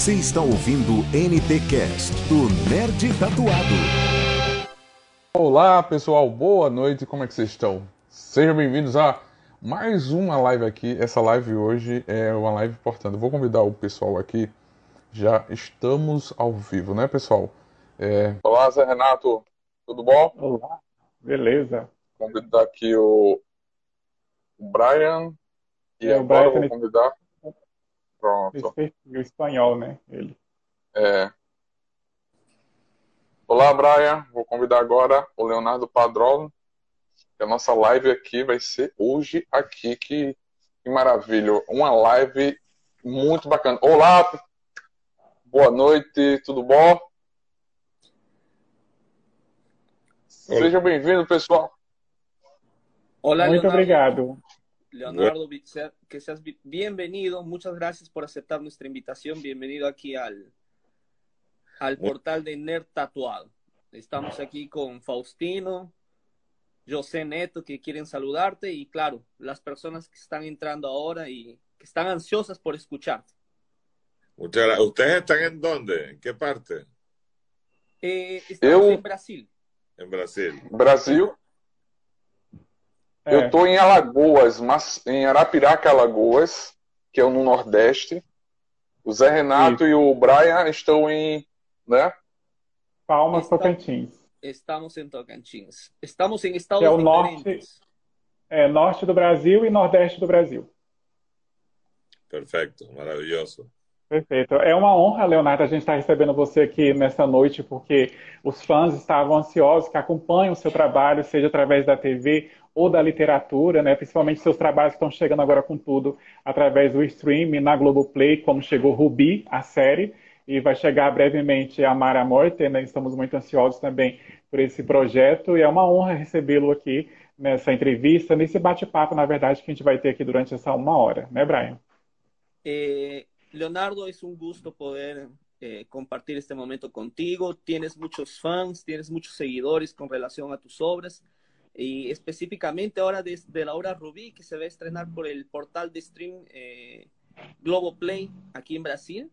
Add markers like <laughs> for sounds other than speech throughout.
Você está ouvindo NT Cast do Nerd Tatuado. Olá pessoal, boa noite, como é que vocês estão? Sejam bem-vindos a mais uma live aqui. Essa live hoje é uma live importante. vou convidar o pessoal aqui. Já estamos ao vivo, né, pessoal? É... Olá, Zé Renato, tudo bom? Olá, beleza. Vou convidar aqui o, o Brian. E é, agora eu vou convidar. Pronto. O espanhol, né? Ele. É. Olá, Brian. Vou convidar agora o Leonardo Padrão. A nossa live aqui vai ser hoje aqui. Que, que maravilha. Uma live muito bacana. Olá, boa noite, tudo bom? Seja bem-vindo, pessoal. Olá, Muito Leonardo. obrigado. Leonardo, que seas bienvenido. Muchas gracias por aceptar nuestra invitación. Bienvenido aquí al, al portal de Nerd Tatuado. Estamos aquí con Faustino, José Neto, que quieren saludarte y claro, las personas que están entrando ahora y que están ansiosas por escucharte. Muchas gracias. ¿Ustedes están en dónde? ¿En qué parte? Eh, estamos en Brasil. En Brasil. Brasil. É. Eu estou em Alagoas, mas em Arapiraca, Alagoas, que é no Nordeste. O Zé Renato e o Brian estão em, né? Palmas, Está... Tocantins. Estamos em Tocantins. Estamos em estados que é o norte, é, norte do Brasil e nordeste do Brasil. Perfeito, maravilhoso. Perfeito. É uma honra, Leonardo, a gente estar recebendo você aqui nessa noite, porque os fãs estavam ansiosos, que acompanham o seu trabalho, seja através da TV ou da literatura, né? principalmente seus trabalhos estão chegando agora com tudo através do stream na Globoplay, como chegou Rubi, a série, e vai chegar brevemente a Mara Morte, né? estamos muito ansiosos também por esse projeto, e é uma honra recebê-lo aqui nessa entrevista, nesse bate-papo, na verdade, que a gente vai ter aqui durante essa uma hora, né, Brian? É... Leonardo, es un gusto poder eh, compartir este momento contigo. Tienes muchos fans, tienes muchos seguidores con relación a tus obras y específicamente ahora desde la obra Rubí que se va a estrenar por el portal de stream eh, Globoplay aquí en Brasil.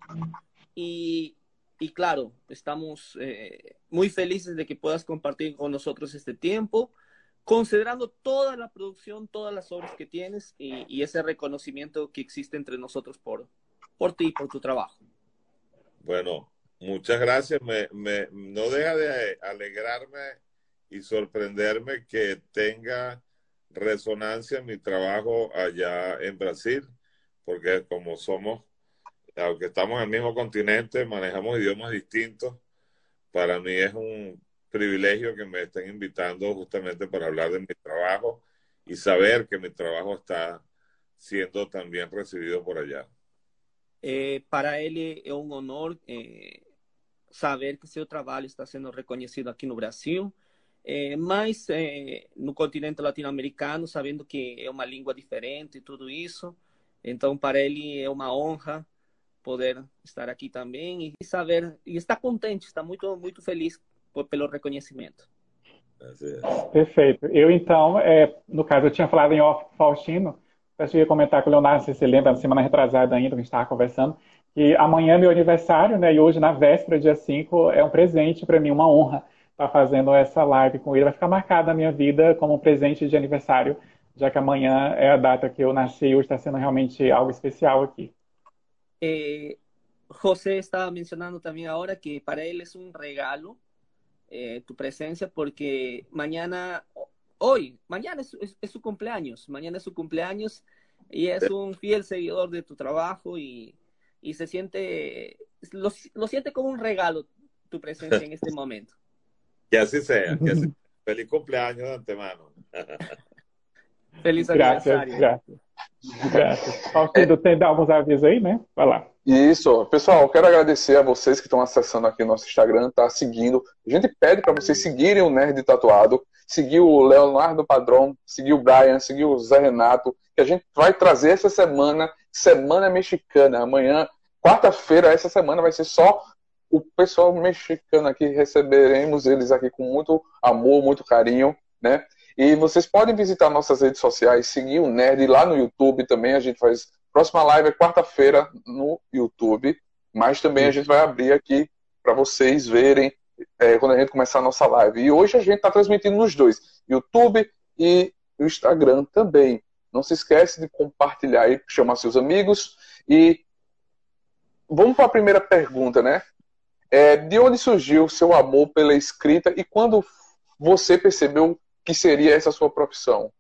Y, y claro, estamos eh, muy felices de que puedas compartir con nosotros este tiempo, considerando toda la producción, todas las obras que tienes y, y ese reconocimiento que existe entre nosotros por, por ti, por tu trabajo. Bueno, muchas gracias. Me, me, no deja de alegrarme y sorprenderme que tenga resonancia mi trabajo allá en Brasil, porque como somos, aunque estamos en el mismo continente, manejamos idiomas distintos. Para mí es un privilegio que me estén invitando justamente para hablar de mi trabajo y saber que mi trabajo está siendo también recibido por allá. É, para ele é um honor é, saber que seu trabalho está sendo reconhecido aqui no Brasil, é, mas é, no continente latino-americano, sabendo que é uma língua diferente e tudo isso. Então, para ele é uma honra poder estar aqui também e saber e está contente, está muito muito feliz por, pelo reconhecimento. Perfeito. Eu então, é, no caso, eu tinha falado em off Faustino, eu ia comentar com o Leonardo, se você lembra, na semana retrasada ainda, que a gente estava conversando, que amanhã é meu aniversário, né? E hoje, na véspera, dia 5, é um presente para mim, uma honra estar fazendo essa live com ele. Vai ficar marcada na minha vida como um presente de aniversário, já que amanhã é a data que eu nasci e hoje está sendo realmente algo especial aqui. Eh, José estava mencionando também agora que para ele é um regalo eh, tu presença, porque mañana hoy, mañana es, su cumpleaños, mañana es su cumpleaños y es un fiel seguidor de tu trabajo y, se siente, lo, siente como un regalo tu presencia <laughs> en este momento. Que así sea, que así. Feliz cumpleaños de antemano. <laughs> Feliz aniversário. Graças. Graças. Faustino, tem alguns avisos aí, né? Vai lá. Isso. Pessoal, quero agradecer a vocês que estão acessando aqui o nosso Instagram, tá seguindo. A gente pede para vocês seguirem o Nerd Tatuado, seguir o Leonardo Padrão, seguir o Brian, seguir o Zé Renato, que a gente vai trazer essa semana, Semana Mexicana. Amanhã, quarta-feira, essa semana vai ser só o pessoal mexicano aqui, receberemos eles aqui com muito amor, muito carinho, né? E vocês podem visitar nossas redes sociais, seguir o Nerd lá no YouTube também. A gente faz. Próxima live é quarta-feira no YouTube, mas também a gente vai abrir aqui para vocês verem é, quando a gente começar a nossa live. E hoje a gente está transmitindo nos dois, YouTube e o Instagram também. Não se esquece de compartilhar e chamar seus amigos. E vamos para a primeira pergunta, né? É, de onde surgiu o seu amor pela escrita e quando você percebeu que seria essa sua profissão?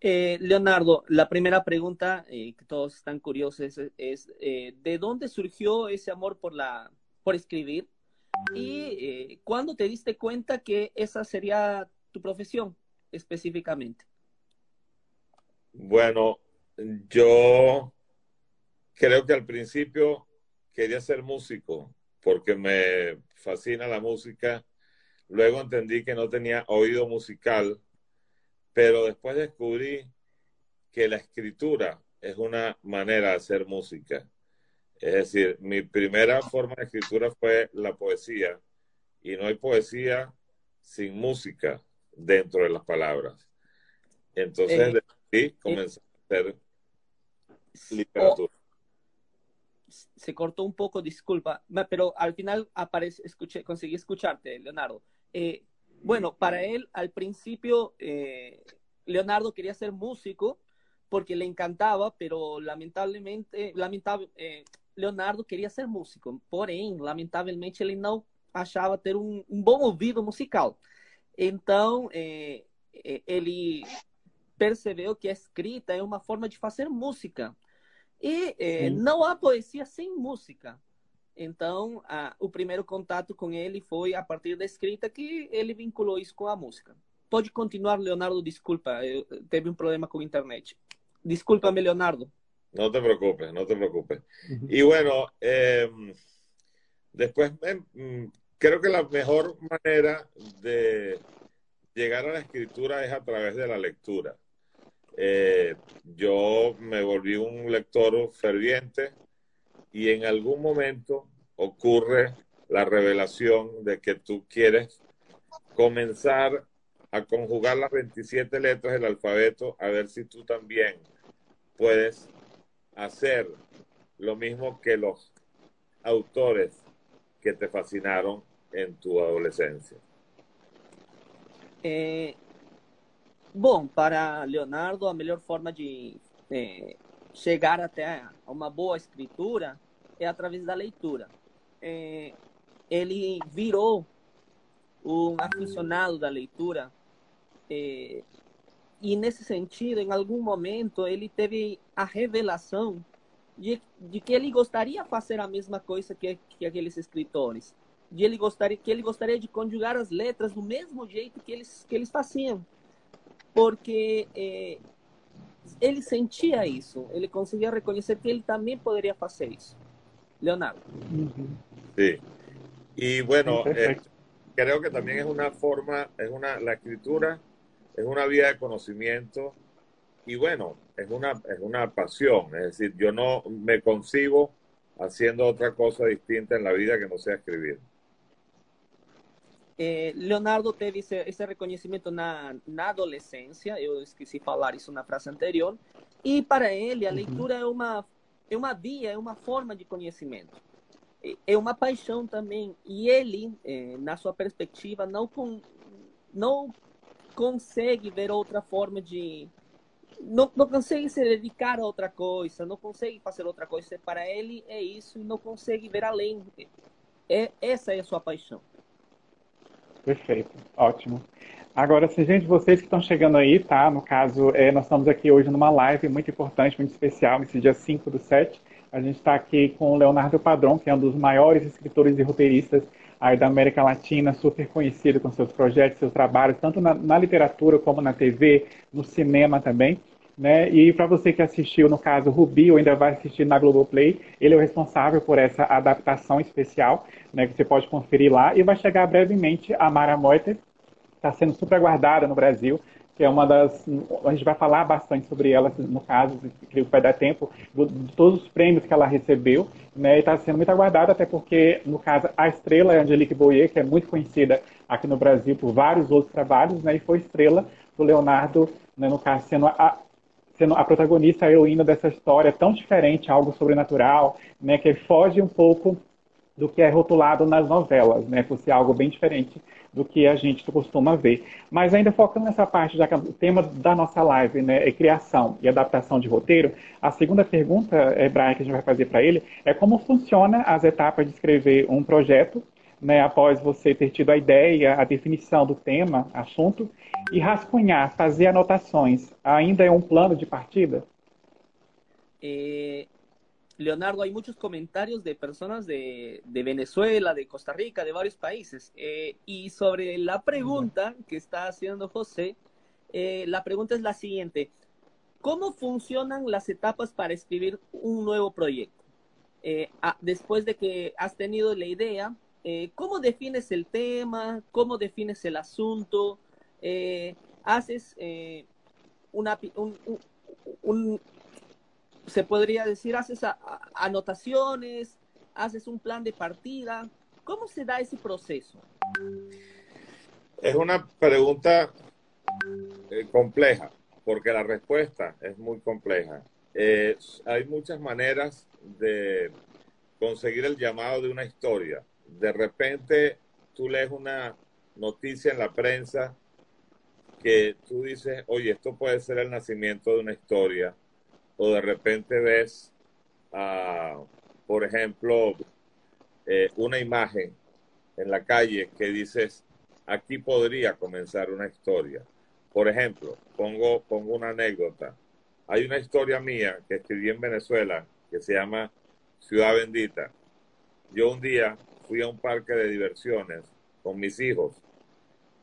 Eh, Leonardo, la primera pregunta eh, que todos están curiosos es, es eh, ¿de dónde surgió ese amor por, la, por escribir? ¿Y cuándo te diste cuenta que esa sería tu profesión específicamente? Bueno, yo creo que al principio quería ser músico porque me fascina la música. Luego entendí que no tenía oído musical, pero después descubrí que la escritura es una manera de hacer música. Es decir, mi primera forma de escritura fue la poesía y no hay poesía sin música dentro de las palabras. Entonces, eh, comenzar a hacer literatura se cortó un poco, disculpa, pero al final aparece, escuché, conseguí escucharte, Leonardo. Eh, bueno, para él al principio eh, Leonardo quería ser músico porque le encantaba, pero lamentablemente, lamentable, eh, Leonardo queria ser músico, porém, lamentavelmente, ele não achava ter um, um bom ouvido musical. Então, é, ele percebeu que a escrita é uma forma de fazer música. E é, não há poesia sem música. Então, a, o primeiro contato com ele foi a partir da escrita que ele vinculou isso com a música. Pode continuar, Leonardo, desculpa, eu teve um problema com a internet. Desculpa-me, Leonardo. No te preocupes, no te preocupes. Y bueno, eh, después eh, creo que la mejor manera de llegar a la escritura es a través de la lectura. Eh, yo me volví un lector ferviente y en algún momento ocurre la revelación de que tú quieres comenzar a conjugar las 27 letras del alfabeto a ver si tú también puedes hacer lo mismo que los autores que te fascinaron en tu adolescencia. Eh, Bom, para Leonardo, a melhor forma de é, chegar até uma boa escritura é através da leitura. É, ele virou um aficionado da leitura é, e, nesse sentido, em algum momento, ele teve a revelação de, de que ele gostaria de fazer a mesma coisa que, que aqueles escritores. De ele gostaria, que ele gostaria de conjugar as letras do mesmo jeito que eles, que eles faziam porque eh, ele sentia isso, ele conseguia reconhecer que ele também poderia fazer isso. Leonardo. Sí. Y bueno, eh, creo que también es una forma, es una, la escritura es una vía de conocimiento y bueno, es una, es una pasión, es decir, yo no me concibo haciendo otra cosa distinta en la vida que no sea escribir. É, Leonardo teve esse, esse reconhecimento na, na adolescência, eu esqueci de falar isso na frase anterior, e para ele a leitura é uma, é uma via, é uma forma de conhecimento. É, é uma paixão também, e ele, é, na sua perspectiva, não, com, não consegue ver outra forma de. Não, não consegue se dedicar a outra coisa, não consegue fazer outra coisa. Para ele é isso e não consegue ver além. É, essa é a sua paixão. Perfeito, ótimo. Agora, se gente, vocês que estão chegando aí, tá? No caso, é, nós estamos aqui hoje numa live muito importante, muito especial, nesse dia 5 do 7. A gente está aqui com o Leonardo Padrão, que é um dos maiores escritores e roteiristas aí da América Latina, super conhecido com seus projetos, seus trabalhos, tanto na, na literatura como na TV, no cinema também. Né? E para você que assistiu, no caso, Rubi, ou ainda vai assistir na Globoplay, ele é o responsável por essa adaptação especial, né, que você pode conferir lá, e vai chegar brevemente a Mara Moiter, está sendo super aguardada no Brasil, que é uma das. A gente vai falar bastante sobre ela, no caso, creio que vai dar tempo, de todos os prêmios que ela recebeu, né, e está sendo muito aguardada, até porque, no caso, a estrela é Angelique Boyer, que é muito conhecida aqui no Brasil por vários outros trabalhos, né, e foi estrela do Leonardo, né, no caso, sendo a, sendo a protagonista, a heroína dessa história tão diferente, algo sobrenatural, né, que foge um pouco do que é rotulado nas novelas, né, por ser algo bem diferente do que a gente costuma ver. Mas ainda focando nessa parte, já que o tema da nossa live né, é criação e adaptação de roteiro, a segunda pergunta, é, Brian, que a gente vai fazer para ele, é como funciona as etapas de escrever um projeto, né, após você ter tido a ideia, a definição do tema, assunto, y rascunhar, fazer anotações, ainda é un plano de partida? Eh, Leonardo, hay muchos comentarios de personas de, Venezuela, de Costa Rica, de varios países. Eh, y sobre la pregunta que está haciendo José, eh, la pregunta es la siguiente. ¿Cómo funcionan las etapas para escribir un nuevo proyecto? Ah, después de que has tenido la idea, ¿cómo defines el tema? ¿Cómo defines el asunto? Eh, haces eh, una, un, se podría decir, haces anotaciones, haces un plan de partida. ¿Cómo se da ese proceso? Es una pregunta eh, compleja, porque la respuesta es muy compleja. hay muchas maneras de conseguir el llamado de una historia. De repente tú lees una noticia en la prensa que tú dices, oye, esto puede ser el nacimiento de una historia, o de repente ves, uh, por ejemplo, eh, una imagen en la calle que dices, aquí podría comenzar una historia. Por ejemplo, pongo, pongo una anécdota. Hay una historia mía que escribí en Venezuela que se llama Ciudad Bendita. Yo un día fui a un parque de diversiones con mis hijos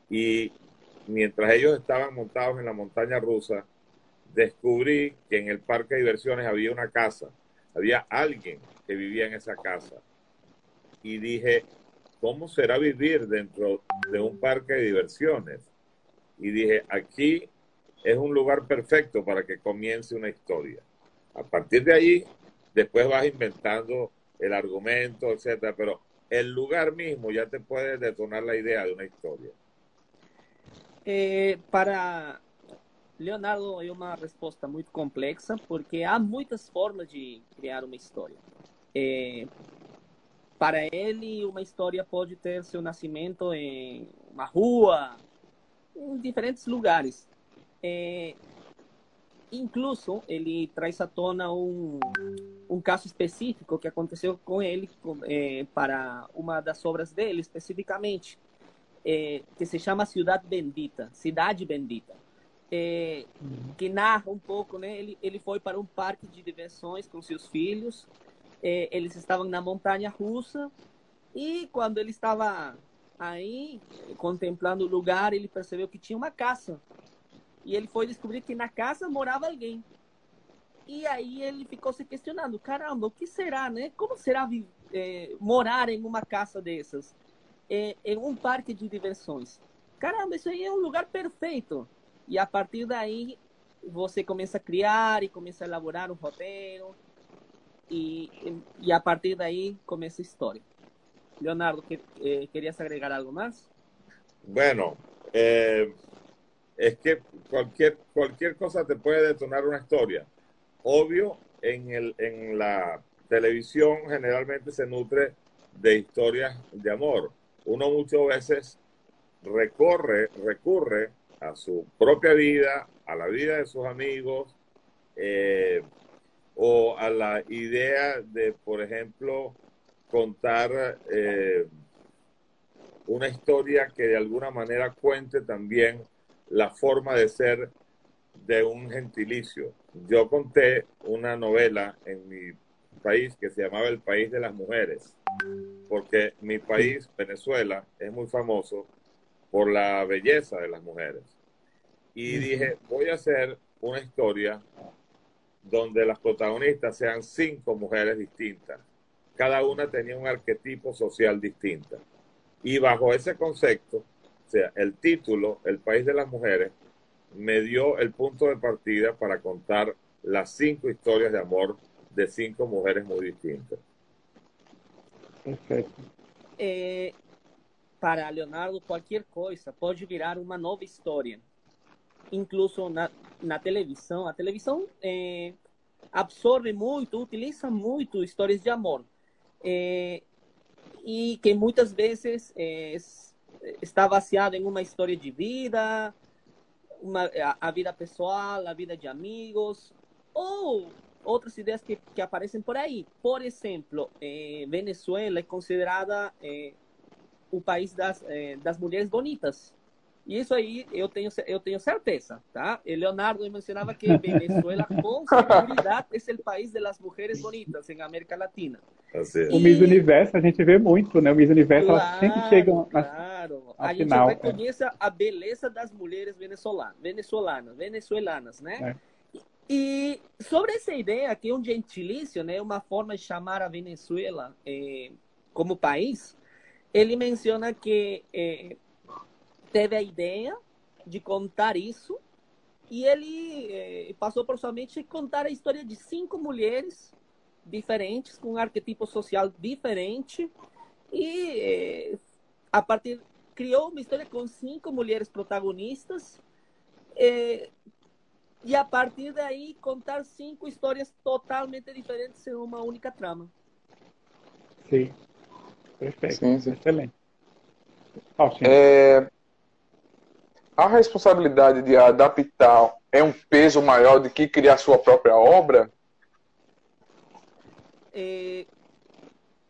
y mientras ellos estaban montados en la montaña rusa, descubrí que en el parque de diversiones había una casa, había alguien que vivía en esa casa. Y dije, ¿cómo será vivir dentro de un parque de diversiones? Y dije, aquí es un lugar perfecto para que comience una historia. A partir de ahí, después vas inventando el argumento, etcétera, pero el lugar mismo ya te puede detonar la idea de una historia. É, para Leonardo é uma resposta muito complexa, porque há muitas formas de criar uma história. É, para ele, uma história pode ter seu nascimento em uma rua, em diferentes lugares. É, incluso, ele traz à tona um, um caso específico que aconteceu com ele é, para uma das obras dele, especificamente é, que se chama Cidade Bendita, Cidade Bendita, é, que narra um pouco, né? Ele, ele foi para um parque de diversões com seus filhos, é, eles estavam na montanha russa e quando ele estava aí contemplando o lugar, ele percebeu que tinha uma casa e ele foi descobrir que na casa morava alguém. E aí ele ficou se questionando, caramba, o que será, né? Como será é, morar em uma casa dessas? é, em um parque de diversões. Caramba, isso aí é um lugar perfeito. E a partir daí, você começa a criar e começa a elaborar um roteiro. E, e a partir daí começa a história. Leonardo, que, eh, ¿querías agregar algo más? Bueno, eh, es que cualquier, cualquier cosa te puede detonar una historia. Obvio, en, el, en la televisión generalmente se nutre de historias de amor uno muchas veces recorre, recurre a su propia vida, a la vida de sus amigos, eh, o a la idea de, por ejemplo, contar eh, una historia que de alguna manera cuente también la forma de ser de un gentilicio. Yo conté una novela en mi país que se llamaba El País de las Mujeres porque mi país, Venezuela, es muy famoso por la belleza de las mujeres. Y dije, voy a hacer una historia donde las protagonistas sean cinco mujeres distintas. Cada una tenía un arquetipo social distinto. Y bajo ese concepto, o sea, el título, El País de las Mujeres, me dio el punto de partida para contar las cinco historias de amor de cinco mujeres muy distintas. Perfeito. É, para Leonardo, qualquer coisa pode virar uma nova história. incluso na, na televisão. A televisão é, absorve muito, utiliza muito histórias de amor. É, e que muitas vezes está baseado em uma história de vida, uma, a, a, vida pessoal, a vida de amigos, ou outras ideias que, que aparecem por aí. Por exemplo, eh, Venezuela é considerada eh, o país das, eh, das mulheres bonitas. E isso aí eu tenho, eu tenho certeza, tá? E Leonardo mencionava que <laughs> Venezuela com seguridade é o país das mulheres bonitas em América Latina. Assim. O Miss Universo a gente vê muito, né? O Miss Universo claro, sempre chegam na, claro. A gente final, reconhece é. a beleza das mulheres venezuelanas, venezuelanas, venezuelanas, né? É. E sobre essa ideia que é um gentilício, né, uma forma de chamar a Venezuela eh, como país, ele menciona que eh, teve a ideia de contar isso e ele eh, passou por somente contar a história de cinco mulheres diferentes, com um arquetipo social diferente e a partir criou uma história com cinco mulheres protagonistas e a partir daí contar cinco histórias totalmente diferentes em uma única trama. Sim, perfeito, sim, sim. excelente. É... A responsabilidade de adaptar é um peso maior do que criar sua própria obra? Eh,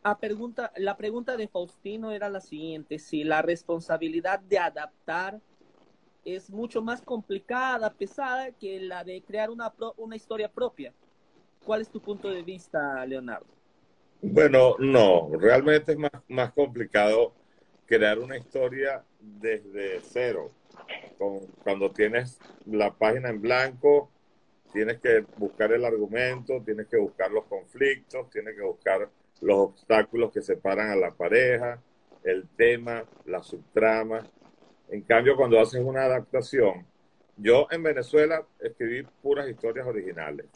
la pregunta de Faustino era la siguiente: si la responsabilidad de adaptar es mucho más complicada, pesada que la de crear una, historia propia. ¿Cuál es tu punto de vista, Leonardo? Bueno, no, realmente es más, complicado crear una historia desde cero. Cuando tienes la página en blanco, tienes que buscar el argumento, tienes que buscar los conflictos, tienes que buscar los obstáculos que separan a la pareja, el tema, la subtrama. En cambio, cuando haces una adaptación, yo en Venezuela escribí puras historias originales.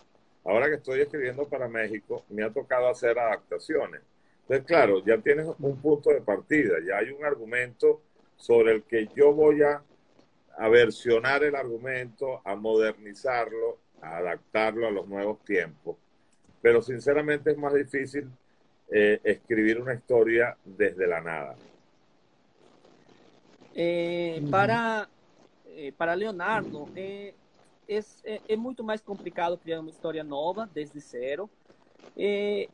Ahora que estoy escribiendo para México, me ha tocado hacer adaptaciones. Entonces, claro, ya tienes un punto de partida, ya hay un argumento sobre el que yo voy a, versionar el argumento, a modernizarlo, a adaptarlo a los nuevos tiempos. Pero sinceramente es más difícil eh, escribir una historia desde la nada. Eh, para, eh, para Leonardo, é, é, muito mais complicado criar uma história nova, desde zero. É,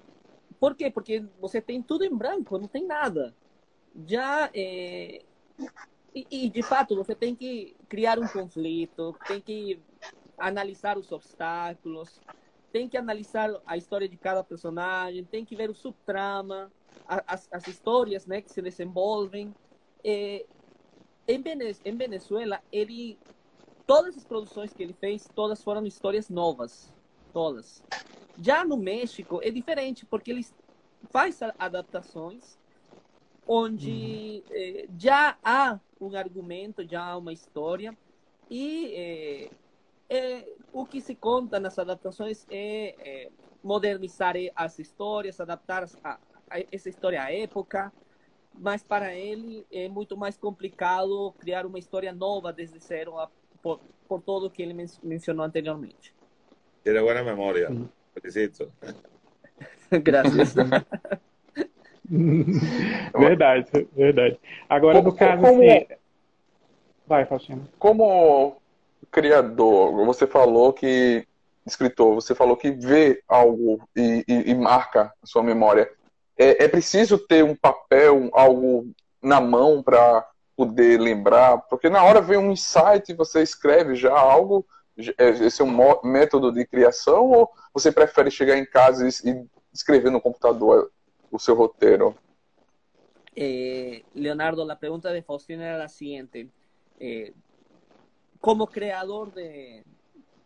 por quê? Porque você tem tudo em branco, não tem nada. Já. É, e, e, de fato, você tem que criar um conflito, tem que analisar os obstáculos, tem que analisar a história de cada personagem, tem que ver o subtrama, as, as histórias né, que se desenvolvem. É, em, em Venezuela, ele todas as produções que ele fez, todas foram histórias novas, todas. Já no México é diferente porque ele faz adaptações onde uhum. eh, já há um argumento, já há uma história e eh, eh, o que se conta nas adaptações é modernizar as histórias, adaptar a, a essa história à época, mas para ele é muito mais complicado criar uma história nova desde zero por, por todo o que ele men mencionou anteriormente. Tiene boa memória. Felicito. <laughs> Graças. <laughs> verdade, verdade. Agora, como, no caso, como... assim... Vai, Faustino. Como criador, você falou que escritor, você falou que vê algo e, e, e marca a sua memória. É, é preciso ter um papel, algo na mão para poder lembrar, porque na hora vem um insight e você escreve já algo, é, esse é um método de criação, ou você prefere chegar em casa e escrever no computador o seu roteiro? Eh, Leonardo, a pergunta de Faustino era a seguinte: eh, como creador de,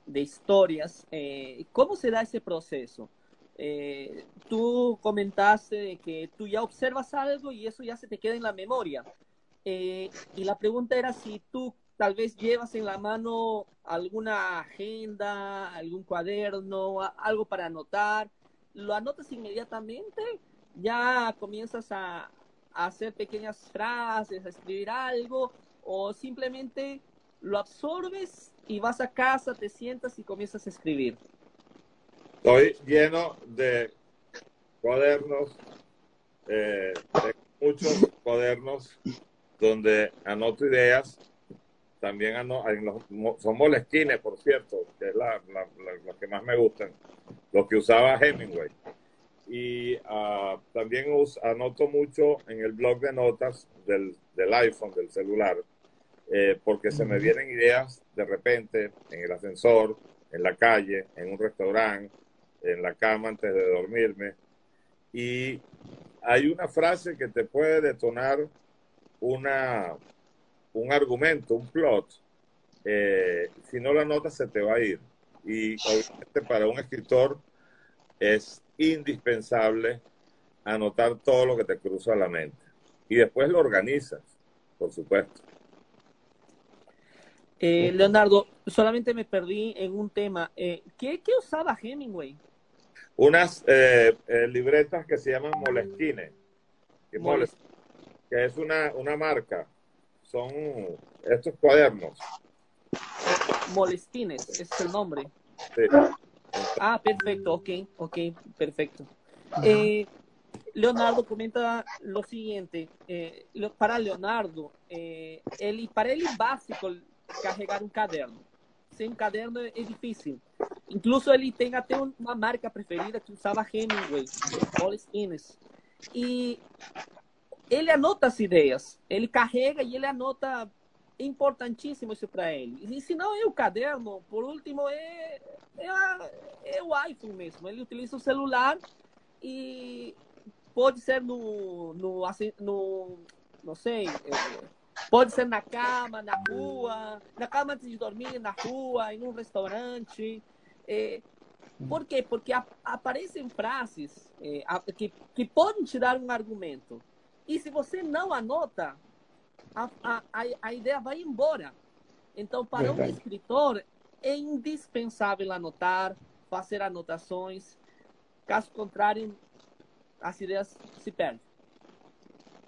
de historias, eh, ¿cómo se da ese proceso? Eh, tú comentaste que tú ya observas algo y eso ya se te queda en la memoria. Eh, y la pregunta era si tú tal vez llevas en la mano alguna agenda, algún cuaderno, algo para anotar, lo anotas inmediatamente, ya comienzas a, a hacer pequeñas frases, a escribir algo, o simplemente lo absorbes y vas a casa, te sientas y comienzas a escribir? Estoy lleno de cuadernos, eh, de muchos cuadernos donde anoto ideas. También ano, los, son molestines, por cierto, que es la, la, la, que más me gustan, los que usaba Hemingway. Y uh, también anoto mucho en el blog de notas del, del iPhone, del celular, eh, porque se me vienen ideas de repente en el ascensor, en la calle, en un restaurante, en la cama antes de dormirme. Y hay una frase que te puede detonar una, un argumento, un plot. Eh, si no la notas, se te va a ir. Y obviamente para un escritor es indispensable anotar todo lo que te cruza la mente. Y después lo organizas, por supuesto. Eh, Leonardo, solamente me perdí en un tema. Eh, ¿qué, ¿qué, usaba Hemingway? unas eh, eh, libretas que se llaman Moleskine, que, que es una, una marca. Son estos cuadernos. Molestines, es el nombre. Sí. Ah, perfecto, ok, ok, perfecto. Eh, Leonardo comenta lo siguiente, eh, para Leonardo, eh, ele, para ele é básico carregar um caderno. Sem um caderno é difícil. Incluso ele tem até uma marca preferida que usava Hemingway, Paul Skinnes. E ele anota as ideias, ele carrega e ele anota importantíssimo isso para ele. E se não é o caderno, por último, é, é, a, é, o iPhone mesmo. Ele utiliza o celular e pode ser no, no, no não sei, é, pode ser na cama, na rua, na cama antes de dormir, na rua, em um restaurante. É, por quê? Porque a, aparecem frases é, a, que, que podem te dar um argumento. E se você não anota, a, a, a ideia vai embora. Então, para Verdade. um escritor, é indispensável anotar, fazer anotações. Caso contrário, as ideias se perdem.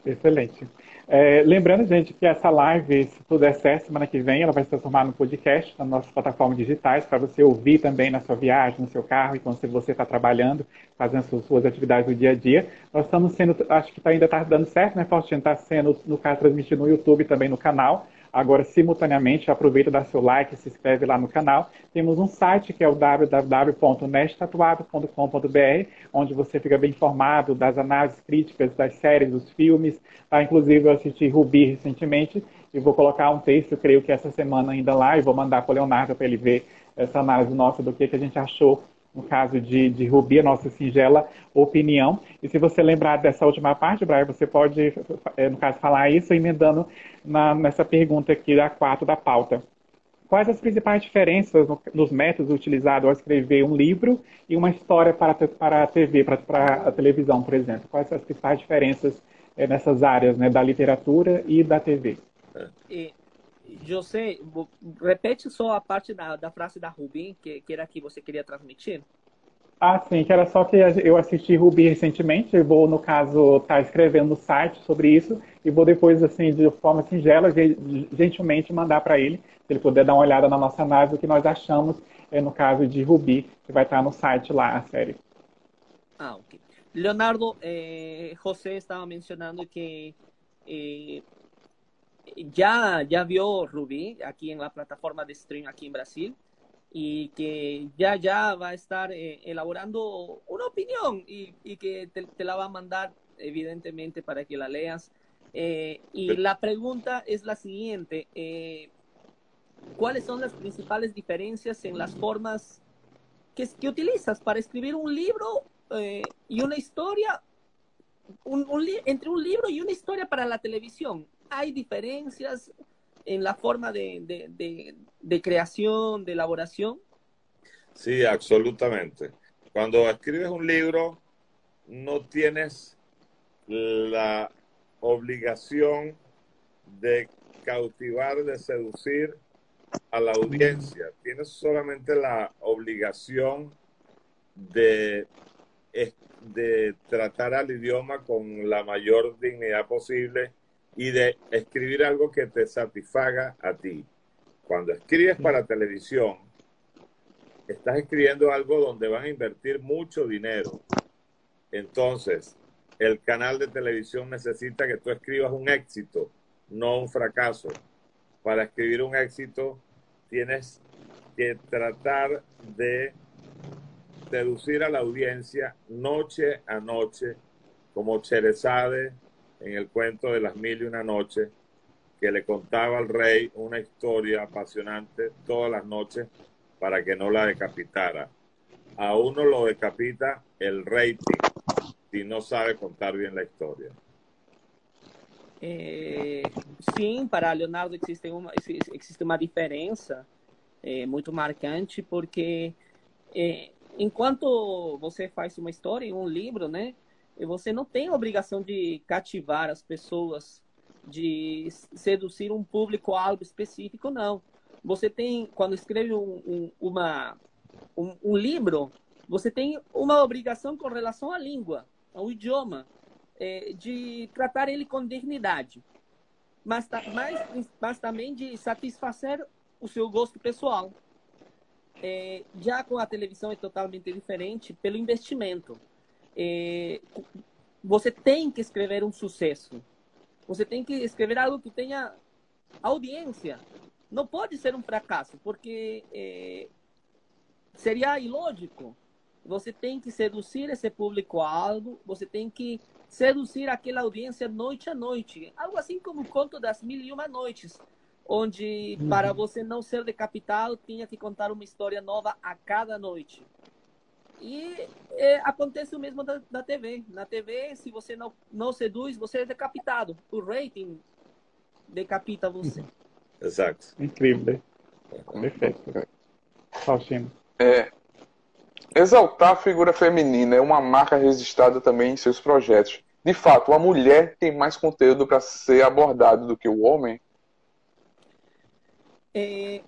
Excelente. É, lembrando, gente, que essa live, se tudo der certo, semana que vem, ela vai se transformar no podcast nas nossas plataformas digitais, para você ouvir também na sua viagem, no seu carro, enquanto você está trabalhando, fazendo suas, suas, atividades do dia a dia. Nós estamos sendo, acho que tá, ainda está dando certo, né, Faustino? Está sendo, no caso, transmitido no YouTube também no canal. Agora, simultaneamente, aproveita, dá seu like, se inscreve lá no canal. Temos um site que é o www.nestatuado.com.br, onde você fica bem informado das análises críticas das séries, dos filmes. Tá? Inclusive, eu assisti Rubi recentemente e vou colocar um texto, creio que essa semana ainda lá, e vou mandar para o Leonardo para ele ver essa análise nossa do que, que a gente achou no caso de, de Rubi, a nossa singela opinião. E se você lembrar dessa última parte, Brian, você pode, eh, no caso, falar isso emendando na, nessa pergunta aqui da 4 da pauta. Quais as principais diferenças no, nos métodos utilizados ao escrever um livro e uma história para, para a TV, para, para a televisão, por exemplo? Quais as principais diferenças é, nessas áreas, né, da literatura e da TV? José, repete só a parte da, da frase da Rubim, que, que era que você queria transmitir. Ah, sim, que era só que eu assisti Ruby recentemente, eu vou, no caso, estar tá escrevendo no site sobre isso e vou depois, assim, de forma singela, gentilmente mandar para ele, se ele puder dar uma olhada na nossa análise, o que nós achamos, é, no caso de Ruby, que vai estar no site lá, a série. Ah, ok. Leonardo, eh, José estava mencionando que eh, ya, ya vio Ruby aquí en la plataforma de stream aquí en Brasil y que ya, ya va a estar eh, elaborando una opinión y, y que te, te, la va a mandar evidentemente para que la leas. Eh, y la pregunta es la siguiente, eh, ¿cuáles son las principales diferencias en las formas que, que utilizas para escribir un libro y una historia, un, un entre un libro y una historia para la televisión? ¿Hay diferencias? en la forma de, creación, de elaboración? Sí, absolutamente. Cuando escribes un libro, no tienes la obligación de cautivar, de seducir a la audiencia. Tienes solamente la obligación de tratar al idioma con la mayor dignidad posible y de escribir algo que te satisfaga a ti. Cuando escribes para televisión, estás escribiendo algo donde van a invertir mucho dinero. Entonces, el canal de televisión necesita que tú escribas un éxito, no un fracaso. Para escribir un éxito, tienes que tratar de seducir a la audiencia noche a noche, como Cherezade en el cuento de las mil y una noches, que le contaba al rey una historia apasionante todas las noches para que no la decapitara. A uno lo decapita el rating si no sabe contar bien la historia. É, sim, para Leonardo existe uma, existe uma diferença é, muito marcante, porque é, enquanto você faz uma história um livro, né, você não tem a obrigação de cativar as pessoas, de seduzir um público algo específico, não. Você tem, quando escreve um, um, uma, um, um livro, você tem uma obrigação com relação à língua, ao idioma, é, de tratar ele com dignidade, mas, mas, mas também de satisfazer o seu gosto pessoal. É, já com a televisão é totalmente diferente pelo investimento. É, você tem que escrever um sucesso. Você tem que escrever algo que tenha audiência. Não pode ser um fracasso, porque é, seria ilógico. Você tem que seduzir esse público-alvo, você tem que seduzir aquela audiência noite a noite. Algo assim como o conto das mil e uma noites, onde uhum. para você não ser decapitado tinha que contar uma história nova a cada noite. E é, acontece o mesmo da, da, TV. Na TV, se você não, não seduz, você é decapitado. O rating decapita você. <laughs> Exato. Incrível. Perfeito. Faustino. É, exaltar a figura feminina é uma marca registrada também em seus projetos. De fato, a mulher tem mais conteúdo para ser abordado do que o homem? Eh,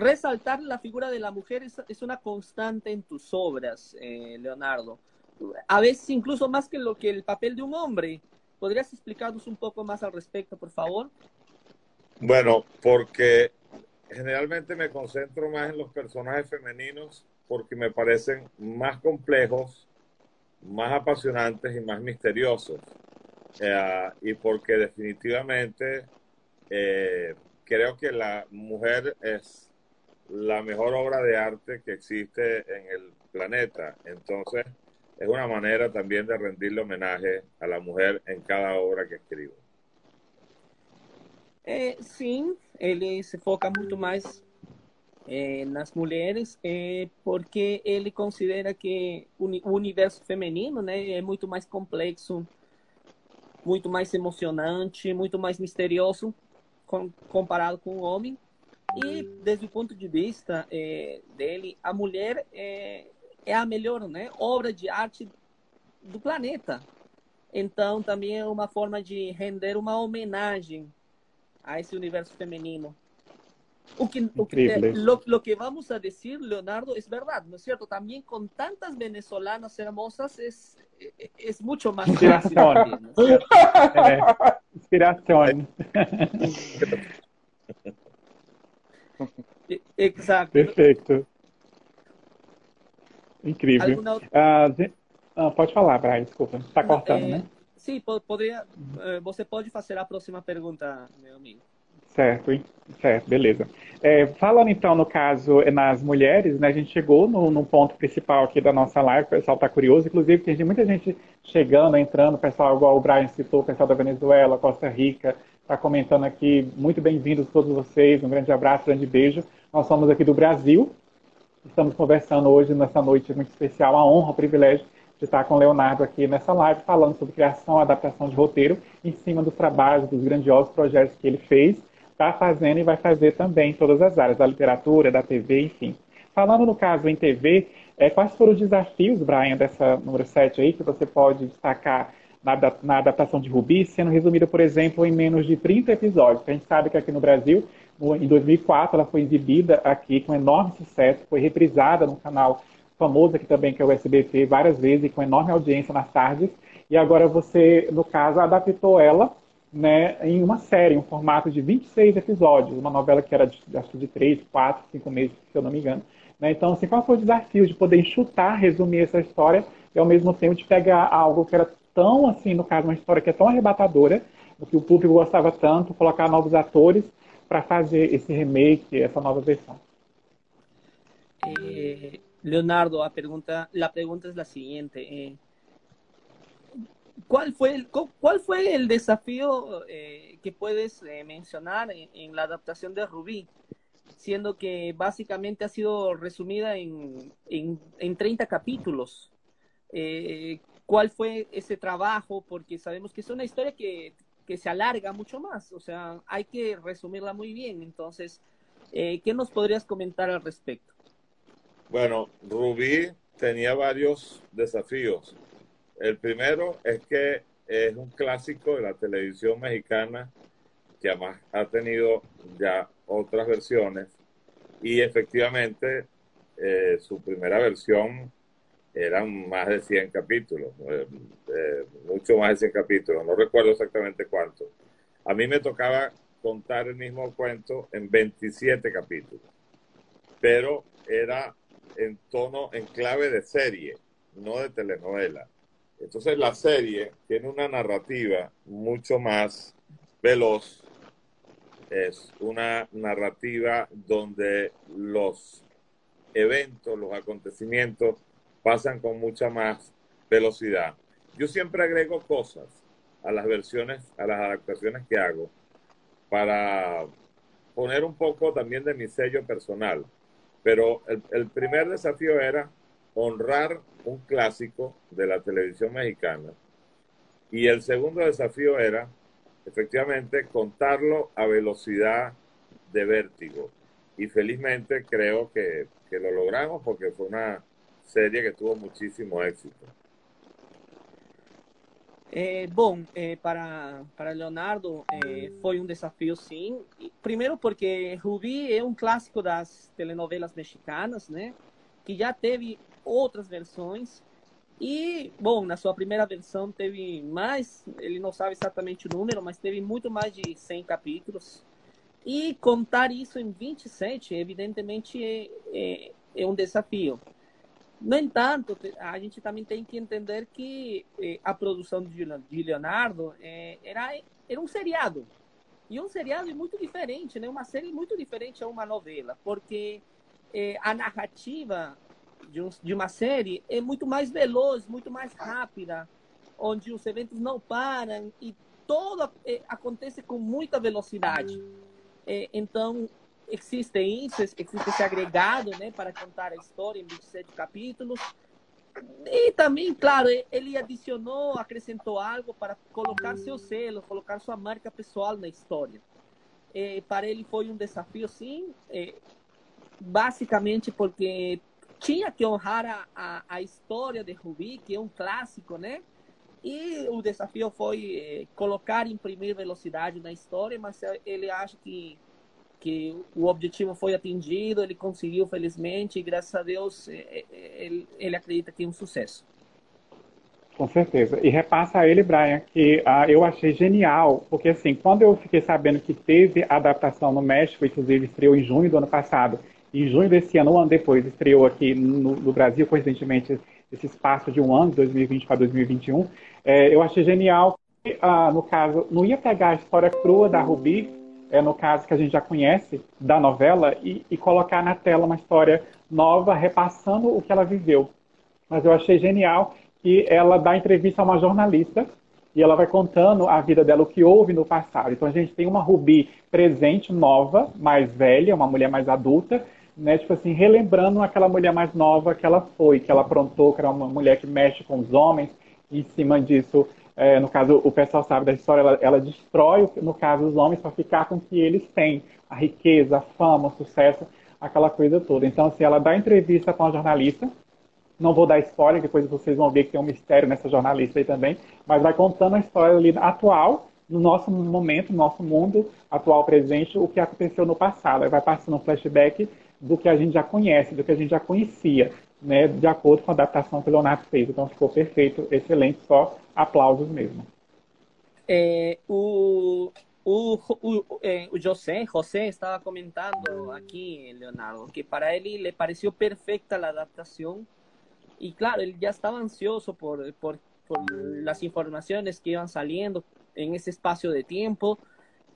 resaltar la figura de la mujer es, es una constante en tus obras, eh, Leonardo. A veces incluso más que lo que el papel de un hombre. ¿Podrías explicarnos un poco más al respecto, por favor? Bueno, porque generalmente me concentro más en los personajes femeninos porque me parecen más complejos, más apasionantes y más misteriosos. Eh, y porque definitivamente eh, creo que la mujer es la mejor obra de arte que existe en el planeta. Entonces, es una manera también de rendirle homenaje a la mujer en cada obra que escribo. Eh, sim, ele se foca muito mais eh, nas mulheres, eh, porque ele considera que o universo feminino né, é muito mais complexo, muito mais emocionante, muito mais misterioso com, comparado com o homem. E, desde o ponto de vista é, dele, a mulher é, é a melhor né, obra de arte do planeta. Então, também é uma forma de render uma homenagem a esse universo feminino. O que, o que, lo, lo, que vamos a decir, Leonardo, es verdad, ¿no es cierto? También con tantas venezolanas hermosas es, es mucho más Inspiración. ¿no es <laughs> Inspiración. <laughs> Exato. Perfeito. Incrível. Alguna... Ah, ah, pode falar, Brian, desculpa. Está cortando, é... né? Sim, poderia, eh, você pode fazer a próxima pergunta, meu amigo. Certo, certo, beleza. É, falando então no caso nas mulheres, né, a gente chegou no, no ponto principal aqui da nossa live, o pessoal está curioso, inclusive tem muita gente chegando, entrando, pessoal igual o Brian citou, o pessoal da Venezuela, Costa Rica, está comentando aqui. Muito bem-vindos todos vocês. Um grande abraço, um grande beijo. Nós somos aqui do Brasil. Estamos conversando hoje, nessa noite muito especial, a honra, o privilégio de estar com o Leonardo aqui nessa live, falando sobre criação, adaptação de roteiro, em cima dos trabalhos, dos grandiosos projetos que ele fez, está fazendo e vai fazer também em todas as áreas, da literatura, da TV, enfim. Falando no caso em TV, é, quais foram os desafios, Brian, dessa número 7 aí, que você pode destacar na, adaptação de Rubi, sendo resumida, por exemplo, em menos de 30 episódios. A gente sabe que aqui no Brasil, em 2004, ela foi exibida aqui com enorme sucesso, foi reprisada no canal famoso aqui também, que é o SBT, várias vezes, e com enorme audiência nas tardes. E agora você, no caso, adaptou ela né, em uma série, um formato de 26 episódios, uma novela que era de, acho de 3, 4, 5 meses, se eu não me engano. Né? Então, assim, qual foi o desafio de poder enxutar, resumir essa história e ao mesmo tempo de pegar algo que era tão, assim, no caso, uma história que é tão arrebatadora, do que o público gostava tanto, colocar novos atores para fazer esse remake, essa nova versão. Eh, Leonardo, a pregunta, la pregunta es la siguiente. Eh, ¿cuál, fue el, ¿Cuál fue el desafío eh, que puedes eh, mencionar en, la adaptación de Rubí? Siendo que básicamente ha sido resumida en, en, en 30 capítulos. ¿Cuál fue ese trabajo? Porque sabemos que es una historia que, que se alarga mucho más. O sea, hay que resumirla muy bien. Entonces, eh, ¿qué nos podrías comentar al respecto? Bueno, Rubí tenía varios desafíos. El primero es que es un clásico de la televisión mexicana que además ha tenido ya otras versiones y efectivamente eh, su primera versión eran más de 100 capítulos, eh, eh, mucho más de 100 capítulos, no recuerdo exactamente cuánto. A mí me tocaba contar el mismo cuento en 27 capítulos, pero era en tono, en clave de serie, no de telenovela. Entonces la serie tiene una narrativa mucho más veloz, es una narrativa donde los eventos, los acontecimientos pasan con mucha más velocidad. Yo siempre agrego cosas a las versiones, a las adaptaciones que hago, para poner un poco también de mi sello personal. Pero el, primer desafío era honrar un clásico de la televisión mexicana. Y el segundo desafío era, efectivamente, contarlo a velocidad de vértigo. Y felizmente creo que, que lo logramos porque fue una serie que tuvo muchísimo éxito. É, bom, é, para, para Leonardo é, foi um desafio sim. Primeiro porque Ruby é um clássico das telenovelas mexicanas, né? Que já teve outras versões. E, bom, na sua primeira versão teve mais, ele não sabe exatamente o número, mas teve muito mais de 100 capítulos. E contar isso em 27, evidentemente, é, é, é um desafio. No entanto, a gente também tem que entender que eh, a produção de Leonardo eh, era, era um seriado. E um seriado muito diferente, né? uma série muito diferente a uma novela, porque eh, a narrativa de, de uma série é muito mais veloz, muito mais rápida, onde os eventos não param e tudo acontece com muita velocidade. então, existe isso, existe esse agregado, né, para contar a história em 27 capítulos. E também, claro, ele adicionou, acrescentou algo para colocar seu selo, colocar sua marca pessoal na história. É, para ele foi um desafio, sim, basicamente porque tinha que honrar a, a, a, história de Rubi, que é um clássico, né? E o desafio foi é, colocar, imprimir velocidade na história, mas ele acha que que o objetivo foi atingido, ele conseguiu, felizmente, e graças a Deus ele, ele acredita que é um sucesso. Com certeza. E repassa a ele, Brian, que ah, eu achei genial, porque assim, quando eu fiquei sabendo que teve adaptação no México, inclusive estreou em junho do ano passado, em junho desse ano, um ano depois, estreou aqui no, no Brasil, coincidentemente, esse espaço de um ano, 2020 para 2021, é, eu achei genial que, ah, no caso, não ia pegar a história crua da Ruby, é, no caso que a gente já conhece da novela, e, e, colocar na tela uma história nova, repassando o que ela viveu. Mas eu achei genial que ela dá entrevista a uma jornalista e ela vai contando a vida dela, o que houve no passado. Então a gente tem uma Rubi presente, nova, mais velha, uma mulher mais adulta, né? Tipo assim, relembrando aquela mulher mais nova que ela foi, que ela aprontou, que era uma mulher que mexe com os homens, e em cima disso é, no caso, o pessoal sabe da história, ela, ela destrói, no caso, os homens para ficar com o que eles têm, a riqueza, a fama, o sucesso, aquela coisa toda. Então, assim, ela dá entrevista com a jornalista, não vou dar spoiler, depois vocês vão ver que tem um mistério nessa jornalista aí também, mas vai contando a história ali atual, no nosso momento, no nosso mundo atual, presente, o que aconteceu no passado. Aí vai passando um flashback do que a gente já conhece, do que a gente já conhecia né, de acordo com a adaptação que o Leonardo fez. Então ficou perfeito, excelente, só aplausos mesmo. É, o eh, José, José estaba comentando aquí, Leonardo, que para él le pareció perfecta la adaptación y claro, él ya estaba ansioso por, por, por las informaciones que iban saliendo en ese espacio de tiempo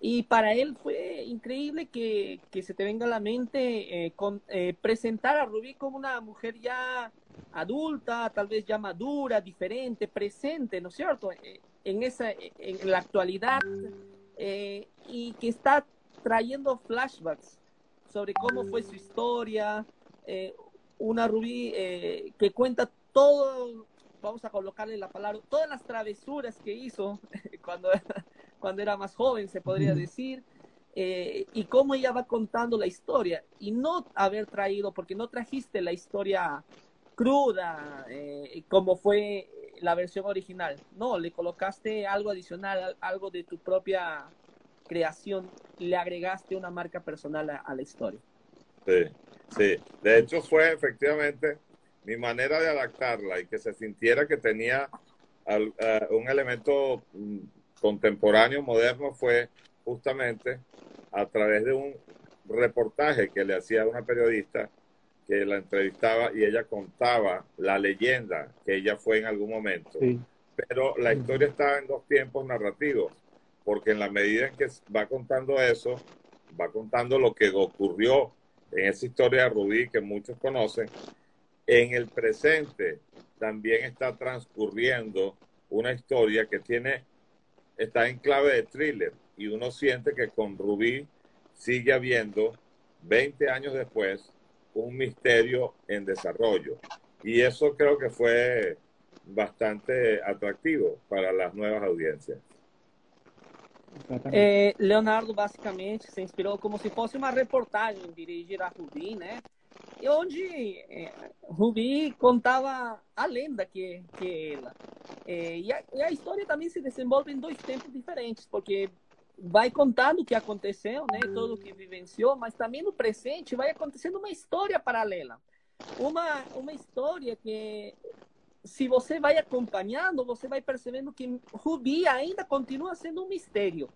y para él fue increíble que, que se te venga a la mente eh, eh, presentar a Rubí como una mujer ya adulta, tal vez ya madura, diferente, presente, ¿no es cierto? Eh, en, esa, en la actualidad y que está trayendo flashbacks sobre cómo fue su historia, una Rubí que cuenta todo, vamos a colocarle la palabra, todas las travesuras que hizo <laughs> cuando, cuando era más joven, se podría decir, eh, y cómo ella va contando la historia, y no haber traído, porque no trajiste la historia cruda, eh, como fue la versión original. No, le colocaste algo adicional, algo de tu propia creación, le agregaste una marca personal a, a la historia. Sí, sí. De hecho fue efectivamente mi manera de adaptarla y que se sintiera que tenía al, uh, un elemento mm, contemporáneo, moderno, fue justamente a través de un reportaje que le hacía una periodista que la entrevistaba y ella contaba la leyenda que ella fue en algún momento. Sí. Pero la historia está en dos tiempos narrativos, porque en la medida en que va contando eso, va contando lo que ocurrió en esa historia de Rubí que muchos conocen, en el presente también está transcurriendo una historia que tiene, está en clave de thriller y uno siente que con Rubí sigue habiendo, 20 años después, un misterio en desarrollo. Y eso creo que fue bastante atractivo para las nuevas audiencias. É, Leonardo basicamente se inspirou como se fosse uma reportagem dirigir a Rubi, né? E onde é, Rubi contava a lenda que, que ela. É, e, a, e, a, história também se desenvolve em dois tempos diferentes, porque vai contando o que aconteceu, né? Tudo o que vivenciou, mas também no presente vai acontecendo uma história paralela. Uma, uma história que se você vai acompanhando, você vai percebendo que Rubi ainda continua sendo um mistério.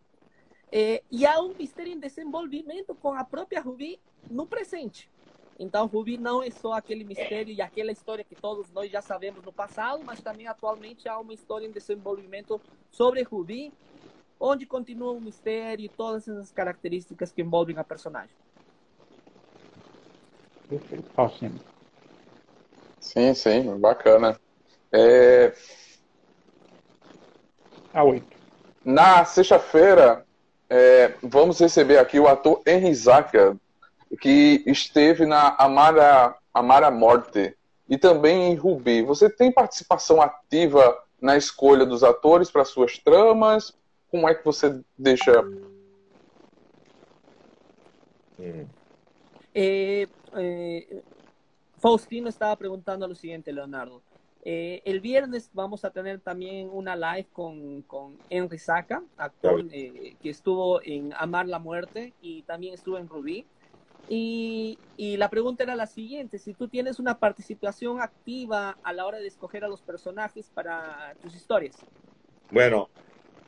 É, e há um mistério em desenvolvimento com a própria Rubi no presente. Então, Rubi não é só aquele mistério e aquela história que todos nós já sabemos no passado, mas também atualmente há uma história em desenvolvimento sobre Rubi, onde continua o mistério e todas essas características que envolvem a personagem. Perfeito, Faustino. Sim, sim, bacana. É... A oito. Na sexta-feira, é, vamos receber aqui o ator Henry Zaka, que esteve na Amara, Amara Morte e também em Rubi. Você tem participação ativa na escolha dos atores para suas tramas? Como é que você deixa. Eh, eh, Faustino estaba preguntando lo siguiente, Leonardo. Eh, el viernes vamos a tener también una live con, con Henry Saca, actor eh, que estuvo en Amar la Muerte y también estuvo en Rubí. Y, y, la pregunta era la siguiente, si tú tienes una participación activa a la hora de escoger a los personajes para tus historias. Bueno,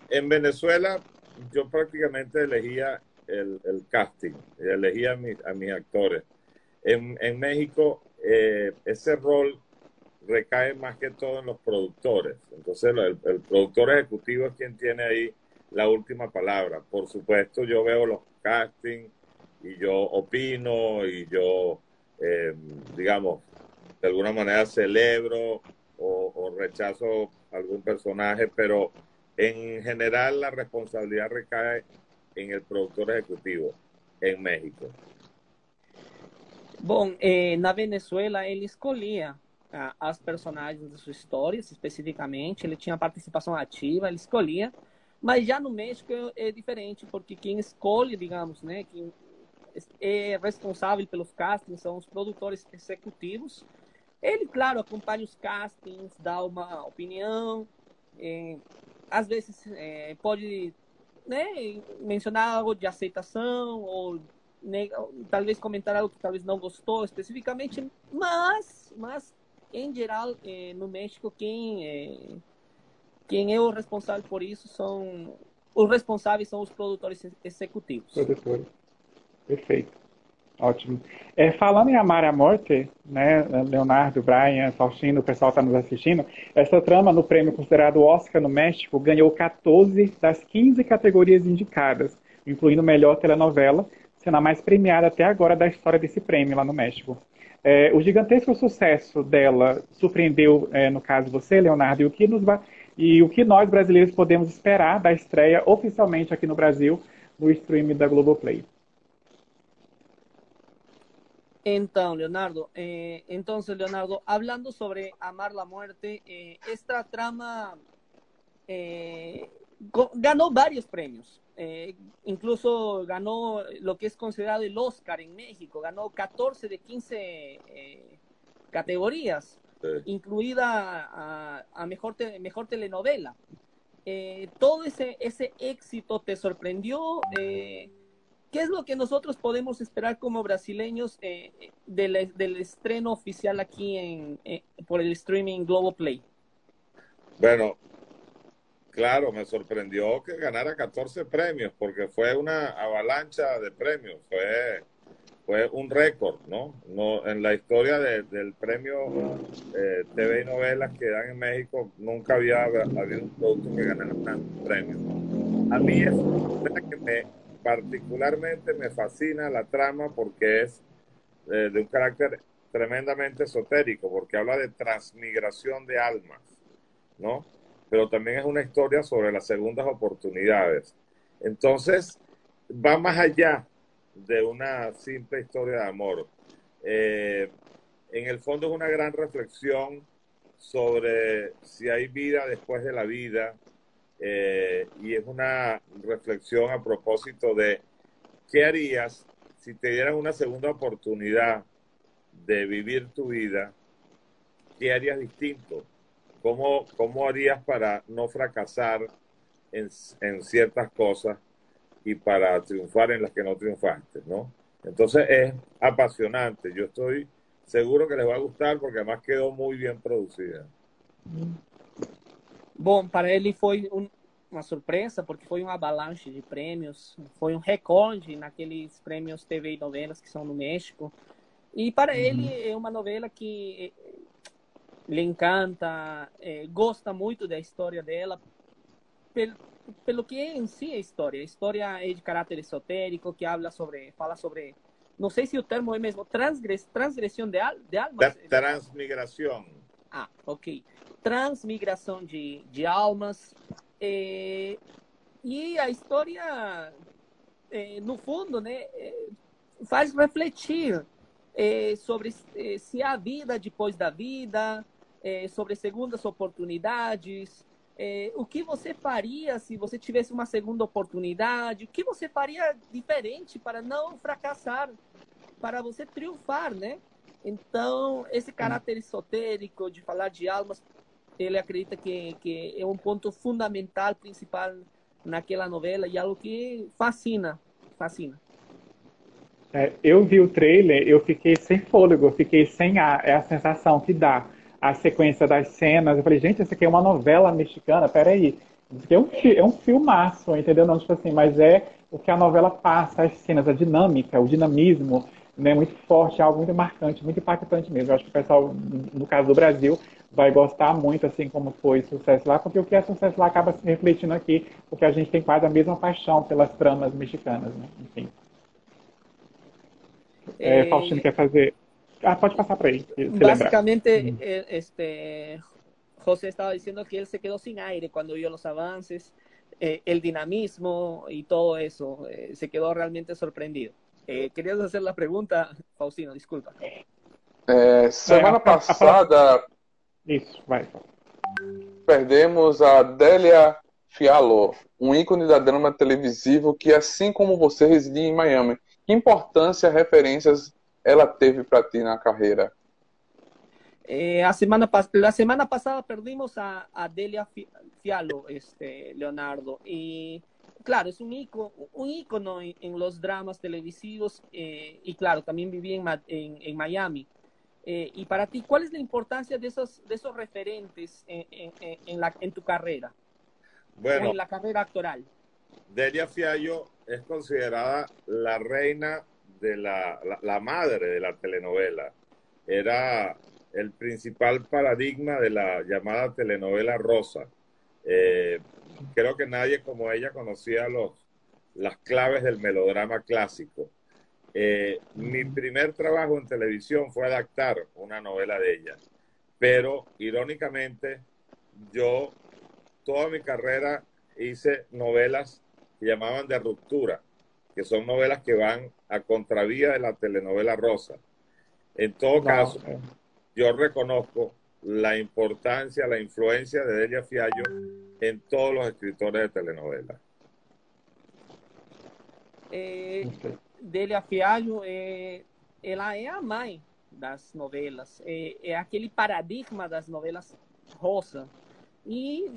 en Venezuela yo prácticamente elegía el, casting, elegía a, mi, a mis actores. En, en México eh, ese rol recae más que todo en los productores. Entonces, el, el, productor ejecutivo es quien tiene ahí la última palabra. Por supuesto, yo veo los castings y yo opino y yo, eh, digamos, de alguna manera celebro o, o, rechazo algún personaje, pero en general la responsabilidad recae en el productor ejecutivo en México. Bom, eh, na Venezuela ele escolhia as personagens das suas histórias, especificamente. Ele tinha participação ativa, ele escolhia. Mas já no México é diferente, porque quem escolhe, digamos, né, quem é responsável pelos castings são os produtores executivos. Ele, claro, acompanha os castings, dá uma opinião. É, às vezes é, pode né, mencionar algo de aceitação ou né, talvez comentar algo que talvez não gostou especificamente, mas, mas em geral, eh, no México, quem é, quem é o responsável por isso são os responsáveis são os produtores executivos. Produtores. Perfeito. Ótimo. É, falando em Amar a Morte, né, Leonardo, Brian, Faustino, o pessoal está nos assistindo, essa trama no prêmio considerado Oscar no México ganhou 14 das 15 categorias indicadas, incluindo melhor telenovela, sendo a mais premiada até agora da história desse prêmio lá no México. É, o gigantesco sucesso dela surpreendeu, é, no caso, você, Leonardo, e o, que nos, e o que nós brasileiros podemos esperar da estreia oficialmente aqui no Brasil no streaming da Globoplay. Entonces, Leonardo, eh, entonces, Leonardo, hablando sobre Amar la Muerte, eh, esta trama eh, ganó varios premios. incluso ganó lo que es considerado el Oscar en México, ganó 14 de 15 categorías, incluida a, mejor, mejor telenovela. todo ese, ese éxito te sorprendió. ¿Qué es lo que nosotros podemos esperar como brasileños eh, del, del, estreno oficial aquí en, eh, por el streaming Global Play? Bueno, claro, me sorprendió que ganara 14 premios porque fue una avalancha de premios, fue, fue un récord, ¿no? no en la historia de, del premio eh, TV y novelas que dan en México nunca había habido un producto que ganara tantos premios. A mí es que me particularmente me fascina la trama porque es eh, de un carácter tremendamente esotérico, porque habla de transmigración de almas, ¿no? Pero también es una historia sobre las segundas oportunidades. Entonces, va más allá de una simple historia de amor. Eh, en el fondo es una gran reflexión sobre si hay vida después de la vida, eh, y es una reflexión a propósito de qué harías si te dieran una segunda oportunidad de vivir tu vida, qué harías distinto, cómo, cómo harías para no fracasar en, en ciertas cosas y para triunfar en las que no triunfaste, ¿no? Entonces es apasionante. Yo estoy seguro que les va a gustar porque además quedó muy bien producida. Bom, para ele foi um, uma surpresa, porque foi uma avalanche de prêmios, foi um recorde naqueles prêmios TV e novelas que são no México. E para uhum. ele é uma novela que eh, lhe encanta, é, gosta muito da história dela, pelo, pelo que é em si a história. A história é de caráter esotérico, que habla sobre, fala sobre, não sei se o termo é mesmo, transgress, transgressão de, al, de almas. Transmigração. Ah, ok transmigração de, de almas. É, e a história, é, no fundo, né, é, faz refletir é, sobre é, se há vida depois da vida, é, sobre segundas oportunidades. o que você faria se você tivesse uma segunda oportunidade? O que você faria diferente para não fracassar, para você triunfar, né? Então, esse caráter esotérico de falar de almas ele acredita que, que é um ponto fundamental, principal naquela novela e algo que fascina, fascina. É, eu vi o trailer, eu fiquei sem fôlego, fiquei sem ar, é a sensação que dá a sequência das cenas. Eu falei, gente, essa aqui é uma novela mexicana, peraí. É um, é um filmaço, entendeu? Não, tipo assim, mas é o que a novela passa, as cenas, a dinâmica, o dinamismo, né, muito forte, algo muito marcante, muito impactante mesmo. Eu acho que o pessoal, no caso do Brasil, vai gostar muito, assim como foi sucesso lá, porque o que é sucesso lá acaba se refletindo aqui, porque a gente tem quase a mesma paixão pelas tramas mexicanas, né? Enfim. É, é... Faustino quer fazer. Ah, pode passar para ele. Basicamente, hum. este, José estaba diciendo que él se quedó sin aire cuando vio los avances, eh, el dinamismo y todo eso. Eh, se quedó realmente sorprendido. Eh, querías hacer la pregunta, Faustino, disculpa. É, semana passada. Isso, vai. Perdemos a Délia Fialo, um ícone da drama televisivo que, assim como você, residia em Miami. Que importância, referências ela teve para ti na carreira? Eh, a semana, la semana pasada perdimos a, a Delia Fialo, este, Leonardo, y claro, es un icono, un icono en, los dramas televisivos eh, y claro, también viví en, en, en Miami. Eh, y para ti, ¿cuál es la importancia de esos, de esos referentes en, en, en, la, en tu carrera? Bueno, en la carrera actoral. Delia Fiallo es considerada la reina de la, la, la madre de la telenovela. Era el principal paradigma de la llamada telenovela rosa. Eh, creo que nadie como ella conocía los, las claves del melodrama clásico. Eh, mi primer trabajo en televisión fue adaptar una novela de ella, pero irónicamente yo toda mi carrera hice novelas que llamaban de ruptura, que son novelas que van a contravía de la telenovela rosa. En todo caso, yo reconozco la importancia, la influencia de Delia Fiallo en todos los escritores de telenovelas. É, Delia Fiallo, é, ela é a mãe das novelas, é, é aquele paradigma das novelas rosa. E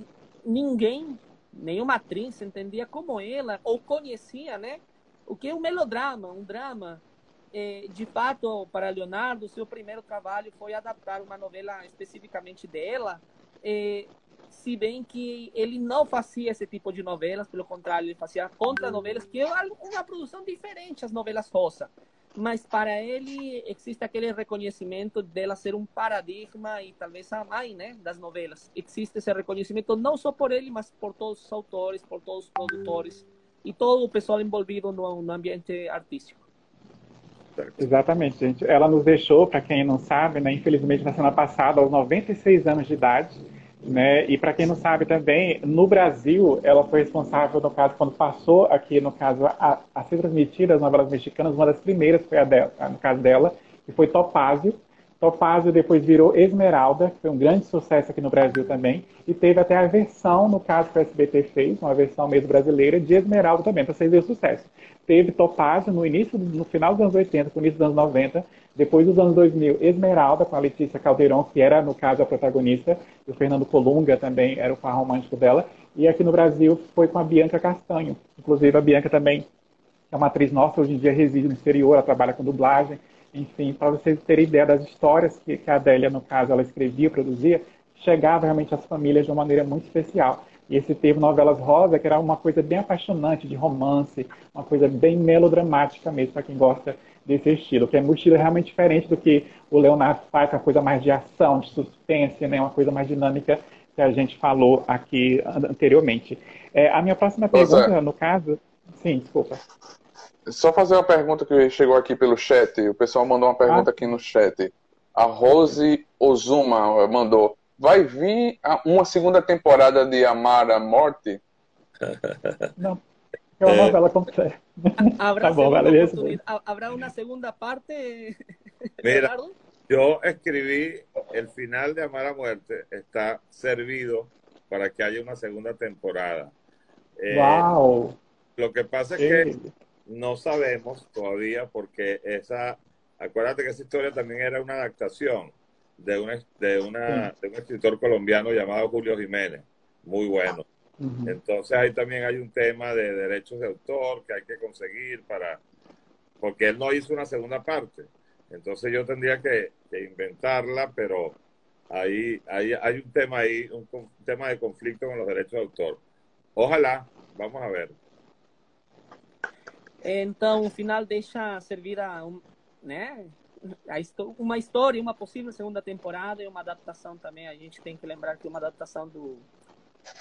ninguém, nenhuma atriz entendia como ela, ou conhecia, né? O que é um melodrama, um drama. É, de fato, para Leonardo, seu primeiro trabalho foi adaptar uma novela especificamente dela, é, se bem que ele não fazia esse tipo de novelas, pelo contrário, ele fazia contranovelas, que é uma produção diferente às novelas rosa. Mas para ele existe aquele reconhecimento dela ser um paradigma e talvez a mãe né, das novelas. Existe esse reconhecimento não só por ele, mas por todos os autores, por todos os produtores e todo o pessoal envolvido no, no ambiente artístico. Exatamente, gente. Ela nos deixou, para quem não sabe, né, infelizmente na semana passada, aos 96 anos de idade. Né? E para quem não sabe também, no Brasil, ela foi responsável, no caso, quando passou aqui, no caso, a, a ser transmitida as novelas mexicanas, uma das primeiras foi a dela, no caso dela, que foi Topázio. Topázio depois virou Esmeralda, que foi um grande sucesso aqui no Brasil também, e teve até a versão, no caso que o SBT fez, uma versão mesmo brasileira, de Esmeralda também, para vocês verem o sucesso. Teve Topázio no início, no final dos anos 80, no início dos anos 90, depois dos anos 2000, Esmeralda, com a Letícia Caldeirão, que era, no caso, a protagonista, e o Fernando Colunga também era o par romântico dela. E aqui no Brasil foi com a Bianca Castanho. Inclusive, a Bianca também é uma atriz nossa, hoje em dia reside no exterior, ela trabalha com dublagem. Enfim, para vocês terem ideia das histórias que, que a Adélia, no caso, ela escrevia, produzia, chegava realmente às famílias de uma maneira muito especial. E esse teve novelas rosa, que era uma coisa bem apaixonante, de romance, uma coisa bem melodramática mesmo, para quem gosta desse estilo, que é um estilo realmente diferente do que o Leonardo faz, uma coisa mais de ação, de suspense, né? uma coisa mais dinâmica que a gente falou aqui anteriormente. É, a minha próxima pergunta, é. no caso... Sim, desculpa. Só fazer uma pergunta que chegou aqui pelo chat. O pessoal mandou uma pergunta ah. aqui no chat. A Rose Ozuma mandou: Vai vir uma segunda temporada de Amar a Morte? Não, é uma novela completa. ¿Habrá, tá bom, ¿Habrá una segunda parte? <laughs> Mira, yo escribí el final de Amar a Muerte, está servido para que haya una segunda temporada. wow. Eh, lo que pasa es que no sabemos todavía porque esa, acuérdate que esa historia también era una adaptación de, una, de, una, de un escritor colombiano llamado Julio Jiménez, muy bueno. Entonces ahí también hay un tema de derechos de autor que hay que conseguir para, porque él no hizo una segunda parte. Entonces yo tendría que, inventarla, pero ahí, ahí hay un tema ahí, un, tema de conflicto con los derechos de autor. Ojalá, vamos a ver. Então, o final deixa servir a, um, né, a uma história, uma possível segunda temporada e uma adaptação também. A gente tem que lembrar que uma adaptação do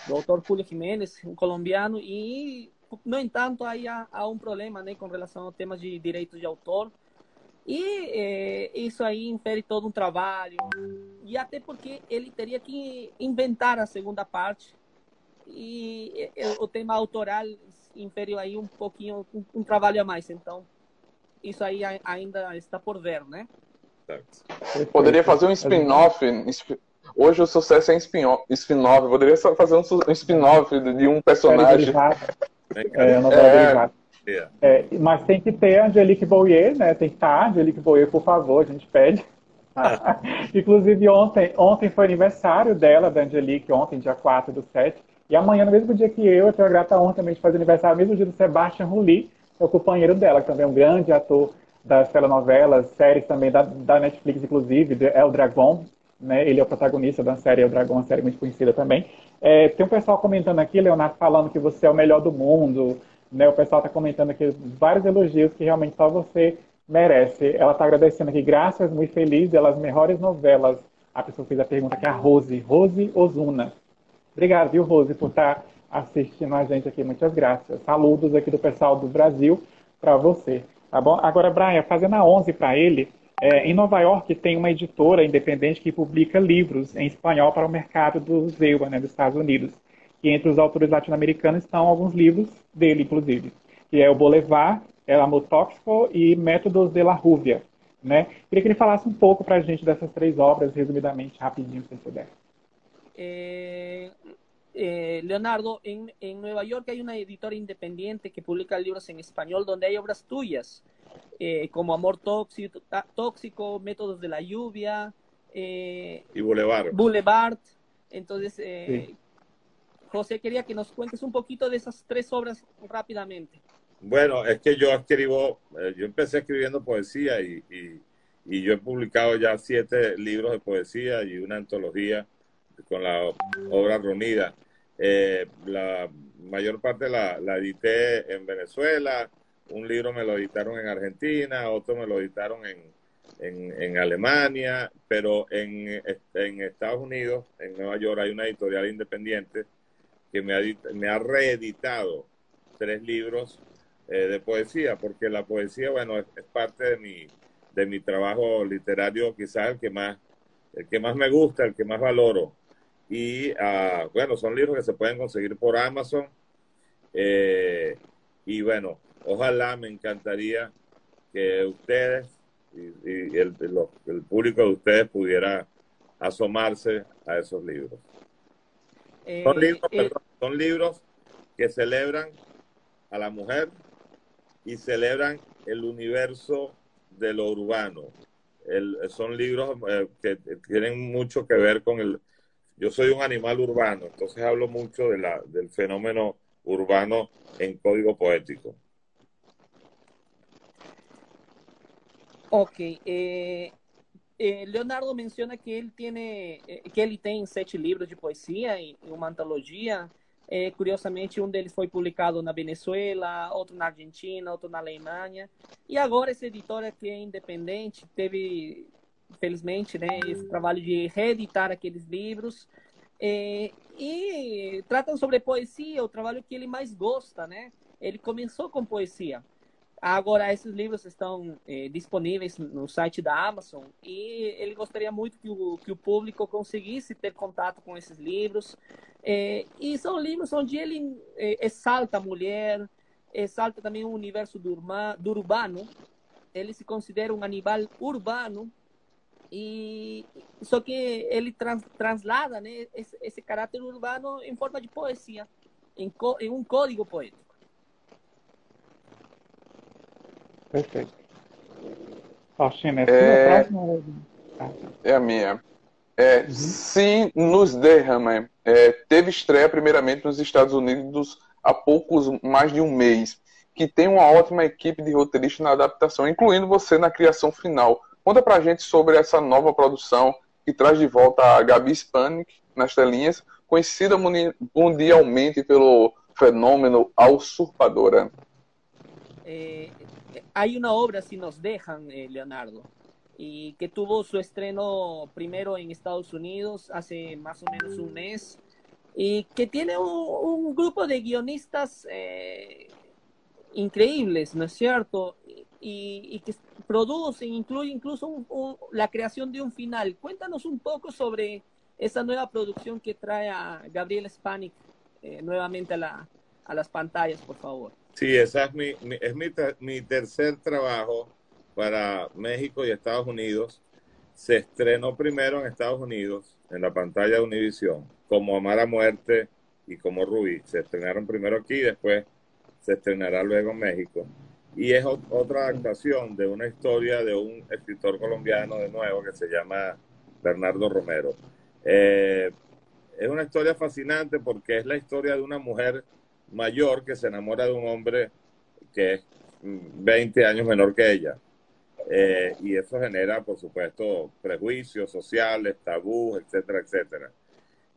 do autor Julio Jiménez, um colombiano, e, no entanto, aí há, há um problema né, com relação ao tema de direitos de autor, e é, isso aí infere todo um trabalho, e até porque ele teria que inventar a segunda parte, e é, o tema autoral infere aí um pouquinho, um, um trabalho a mais, então isso aí ainda está por ver, né? Poderia fazer um spin-off Hoje o sucesso é spin-off. Poderia fazer um spin-off de um personagem. É, novela é. É, mas tem que ter Angelique Boyer, né? Tem que estar Angelique Boyer, por favor, a gente pede. <laughs> Inclusive, ontem, ontem foi aniversário dela, da Angelique, ontem, dia 4 do 7. E amanhã, no mesmo dia que eu, eu tenho a grata honra também de fazer aniversário, no mesmo dia do Sebastian Rulli, é o companheiro dela, que também é um grande ator das telenovelas, séries também da, da Netflix, inclusive, de El Dragon, né? Ele é o protagonista da série O Dragão, uma série muito conhecida também. É, tem um pessoal comentando aqui, Leonardo, falando que você é o melhor do mundo. Né? O pessoal está comentando aqui vários elogios que realmente só você merece. Ela está agradecendo aqui, graças, muito feliz, pelas melhores novelas. A pessoa fez a pergunta que é a Rose, Rose Ozuna. Obrigado, viu, Rose, por estar tá assistindo a gente aqui. Muitas graças. Saludos aqui do pessoal do Brasil para você. Tá bom? Agora, Brian, fazendo a 11 para ele, é, em Nova York tem uma editora independente que publica livros em espanhol para o mercado dos EUA, né, dos Estados Unidos. E entre os autores latino-americanos estão alguns livros dele, inclusive, que é o Boulevard, El Amor Tóxico e Métodos de la Rubia. Né? Queria que ele falasse um pouco para a gente dessas três obras, resumidamente, rapidinho, se puder. Eh, eh, Leonardo, en, en, Nueva York hay una editora independiente que publica libros en español donde hay obras tuyas, eh, como Amor tóxico, tóxico, Métodos de la Lluvia. Eh, y Boulevard. Boulevard. Entonces, eh, sí. José quería que nos cuentes un poquito de esas tres obras rápidamente. Bueno, es que yo escribo, eh, yo empecé escribiendo poesía y, y, y yo he publicado ya siete libros de poesía y una antología con la obra reunida. Eh, la mayor parte la, la, edité en Venezuela, un libro me lo editaron en Argentina, otro me lo editaron en, en, Alemania, pero en, en, Estados Unidos, en Nueva York, hay una editorial independiente que me ha, me ha reeditado tres libros eh, de poesía, porque la poesía, bueno, es, es, parte de mi, de mi trabajo literario, quizás el que más, el que más me gusta, el que más valoro. Y uh, bueno, son libros que se pueden conseguir por Amazon. Eh, y bueno, ojalá me encantaría que ustedes y, y el, público de ustedes pudiera asomarse a esos libros. Eh, son, libros eh, perdón, son libros que celebran a la mujer y celebran el universo de lo urbano. El, son libros eh, que tienen mucho que ver con el, yo soy un animal urbano, entonces hablo mucho del fenómeno urbano en código poético. Ok. Eh, eh, Leonardo menciona que ele tiene, eh, que ele tem sete livros de poesia e uma antologia. Curiosamente, um deles foi publicado na Venezuela, outro na Argentina, outro na Alemanha. E agora essa editora que é independente teve felizmente, né, esse trabalho de reeditar aqueles livros. É, e tratam sobre poesia, o trabalho que ele mais gosta, né? Ele começou com poesia. Agora, esses livros estão é, disponíveis no site da Amazon e ele gostaria muito que o, que o público conseguisse ter contato com esses livros. É, e são livros onde ele é, exalta a mulher, exalta também o universo do, urma, do urbano. Ele se considera um animal urbano e só que ele trans, translada né, esse, esse, caráter urbano em forma de poesia, em, co, em um código poético. Perfeito. Faustina, é, é, é a minha. É, uhum. Sim, nos derrama. É, teve estreia primeiramente nos Estados Unidos há poucos, mais de um mês, que tem uma ótima equipe de roteiristas na adaptação, incluindo você na criação final. Conta pra gente sobre essa nova produção que traz de volta a Gabi Spanik nas telinhas, conhecida mundialmente pelo fenômeno A Usurpadora. Eh, hay una obra, Si nos dejan, eh, Leonardo, y que tuvo su estreno primero en Estados Unidos hace más o menos un mes, y que un, un grupo de guionistas eh, increíbles, ¿no es cierto? Y, y que produce, incluye incluso un, la creación de un final. Cuéntanos un poco sobre esa nueva producción que trae a Gabriel Spanik eh, nuevamente a, la, a, las pantallas, por favor. Sí, esa es, mi, mi es mi, mi, tercer trabajo para México y Estados Unidos. Se estrenó primero en Estados Unidos, en la pantalla de Univision, como Amar a Muerte y como Rubí. Se estrenaron primero aquí y después se estrenará luego en México y es otra adaptación de una historia de un escritor colombiano de nuevo que se llama Bernardo Romero. Eh, es una historia fascinante porque es la historia de una mujer mayor que se enamora de un hombre que es 20 años menor que ella. Eh, y eso genera, por supuesto, prejuicios sociales, tabús, etcétera, etcétera.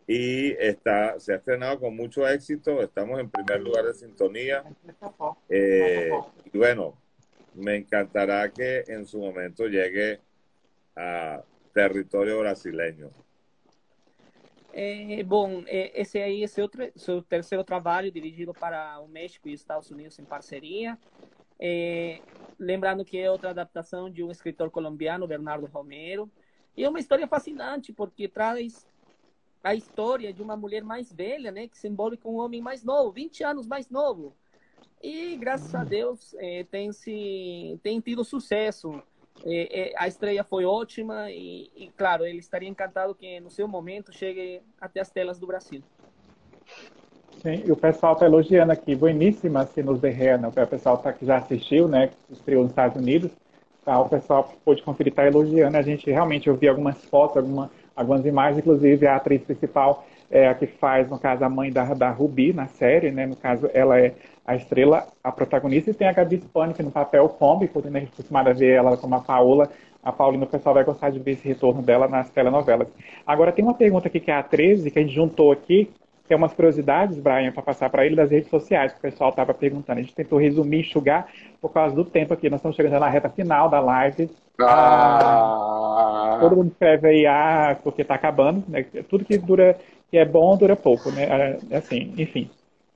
Y está, se ha estrenado con mucho éxito. Estamos en primer lugar de sintonía. Eh, y bueno, me encantará que en su momento llegue a territorio brasileño. É, bom, é, esse aí é seu, seu terceiro trabalho dirigido para o México e Estados Unidos em parceria. É, lembrando que é outra adaptação de um escritor colombiano, Bernardo Romero. E é uma história fascinante, porque traz a história de uma mulher mais velha, né, que com um homem mais novo, 20 anos mais novo. E graças a Deus é, tem se tem tido sucesso. É, é, a estreia foi ótima e, e, claro, ele estaria encantado que no seu momento chegue até as telas do Brasil. Sim, e o pessoal está elogiando aqui, bueníssima se nos derrena. O pessoal tá, que já assistiu, né, que estreou nos Estados Unidos, tá, o pessoal pode conferir, está elogiando. A gente realmente, eu vi algumas fotos, alguma, algumas imagens, inclusive a atriz principal é a que faz, no caso, a mãe da, da Ruby na série, né, no caso, ela é a estrela, a protagonista, e tem a Gabi Spanik no papel cômico, né, a gente acostumada a ver ela como a Paola. A Paulina, o pessoal vai gostar de ver esse retorno dela nas telenovelas. Agora, tem uma pergunta aqui que é a 13, que a gente juntou aqui, é umas curiosidades, Brian, para passar para ele das redes sociais, que o pessoal estava perguntando. A gente tentou resumir, enxugar, por causa do tempo aqui. Nós estamos chegando na reta final da live. Ah. Todo mundo escreve aí, ah, porque está acabando. Né? Tudo que dura, que é bom, dura pouco, né? Assim, enfim.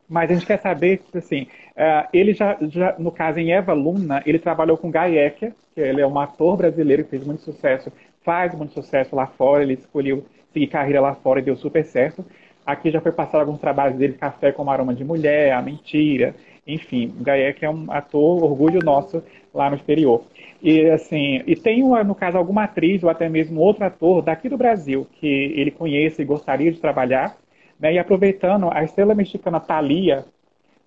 Mas a gente quer saber, assim, uh, ele já, já, no caso em Eva Luna, ele trabalhou com Ecker, que ele é um ator brasileiro que fez muito sucesso, faz muito sucesso lá fora, ele escolheu seguir carreira lá fora e deu super certo. Aqui já foi passado alguns trabalhos dele, Café com Aroma de Mulher, A Mentira, enfim, Ecker é um ator orgulho nosso lá no exterior. E assim, e tem no caso alguma atriz ou até mesmo outro ator daqui do Brasil que ele conhece e gostaria de trabalhar, né? E aproveitando, a estrela mexicana Thalia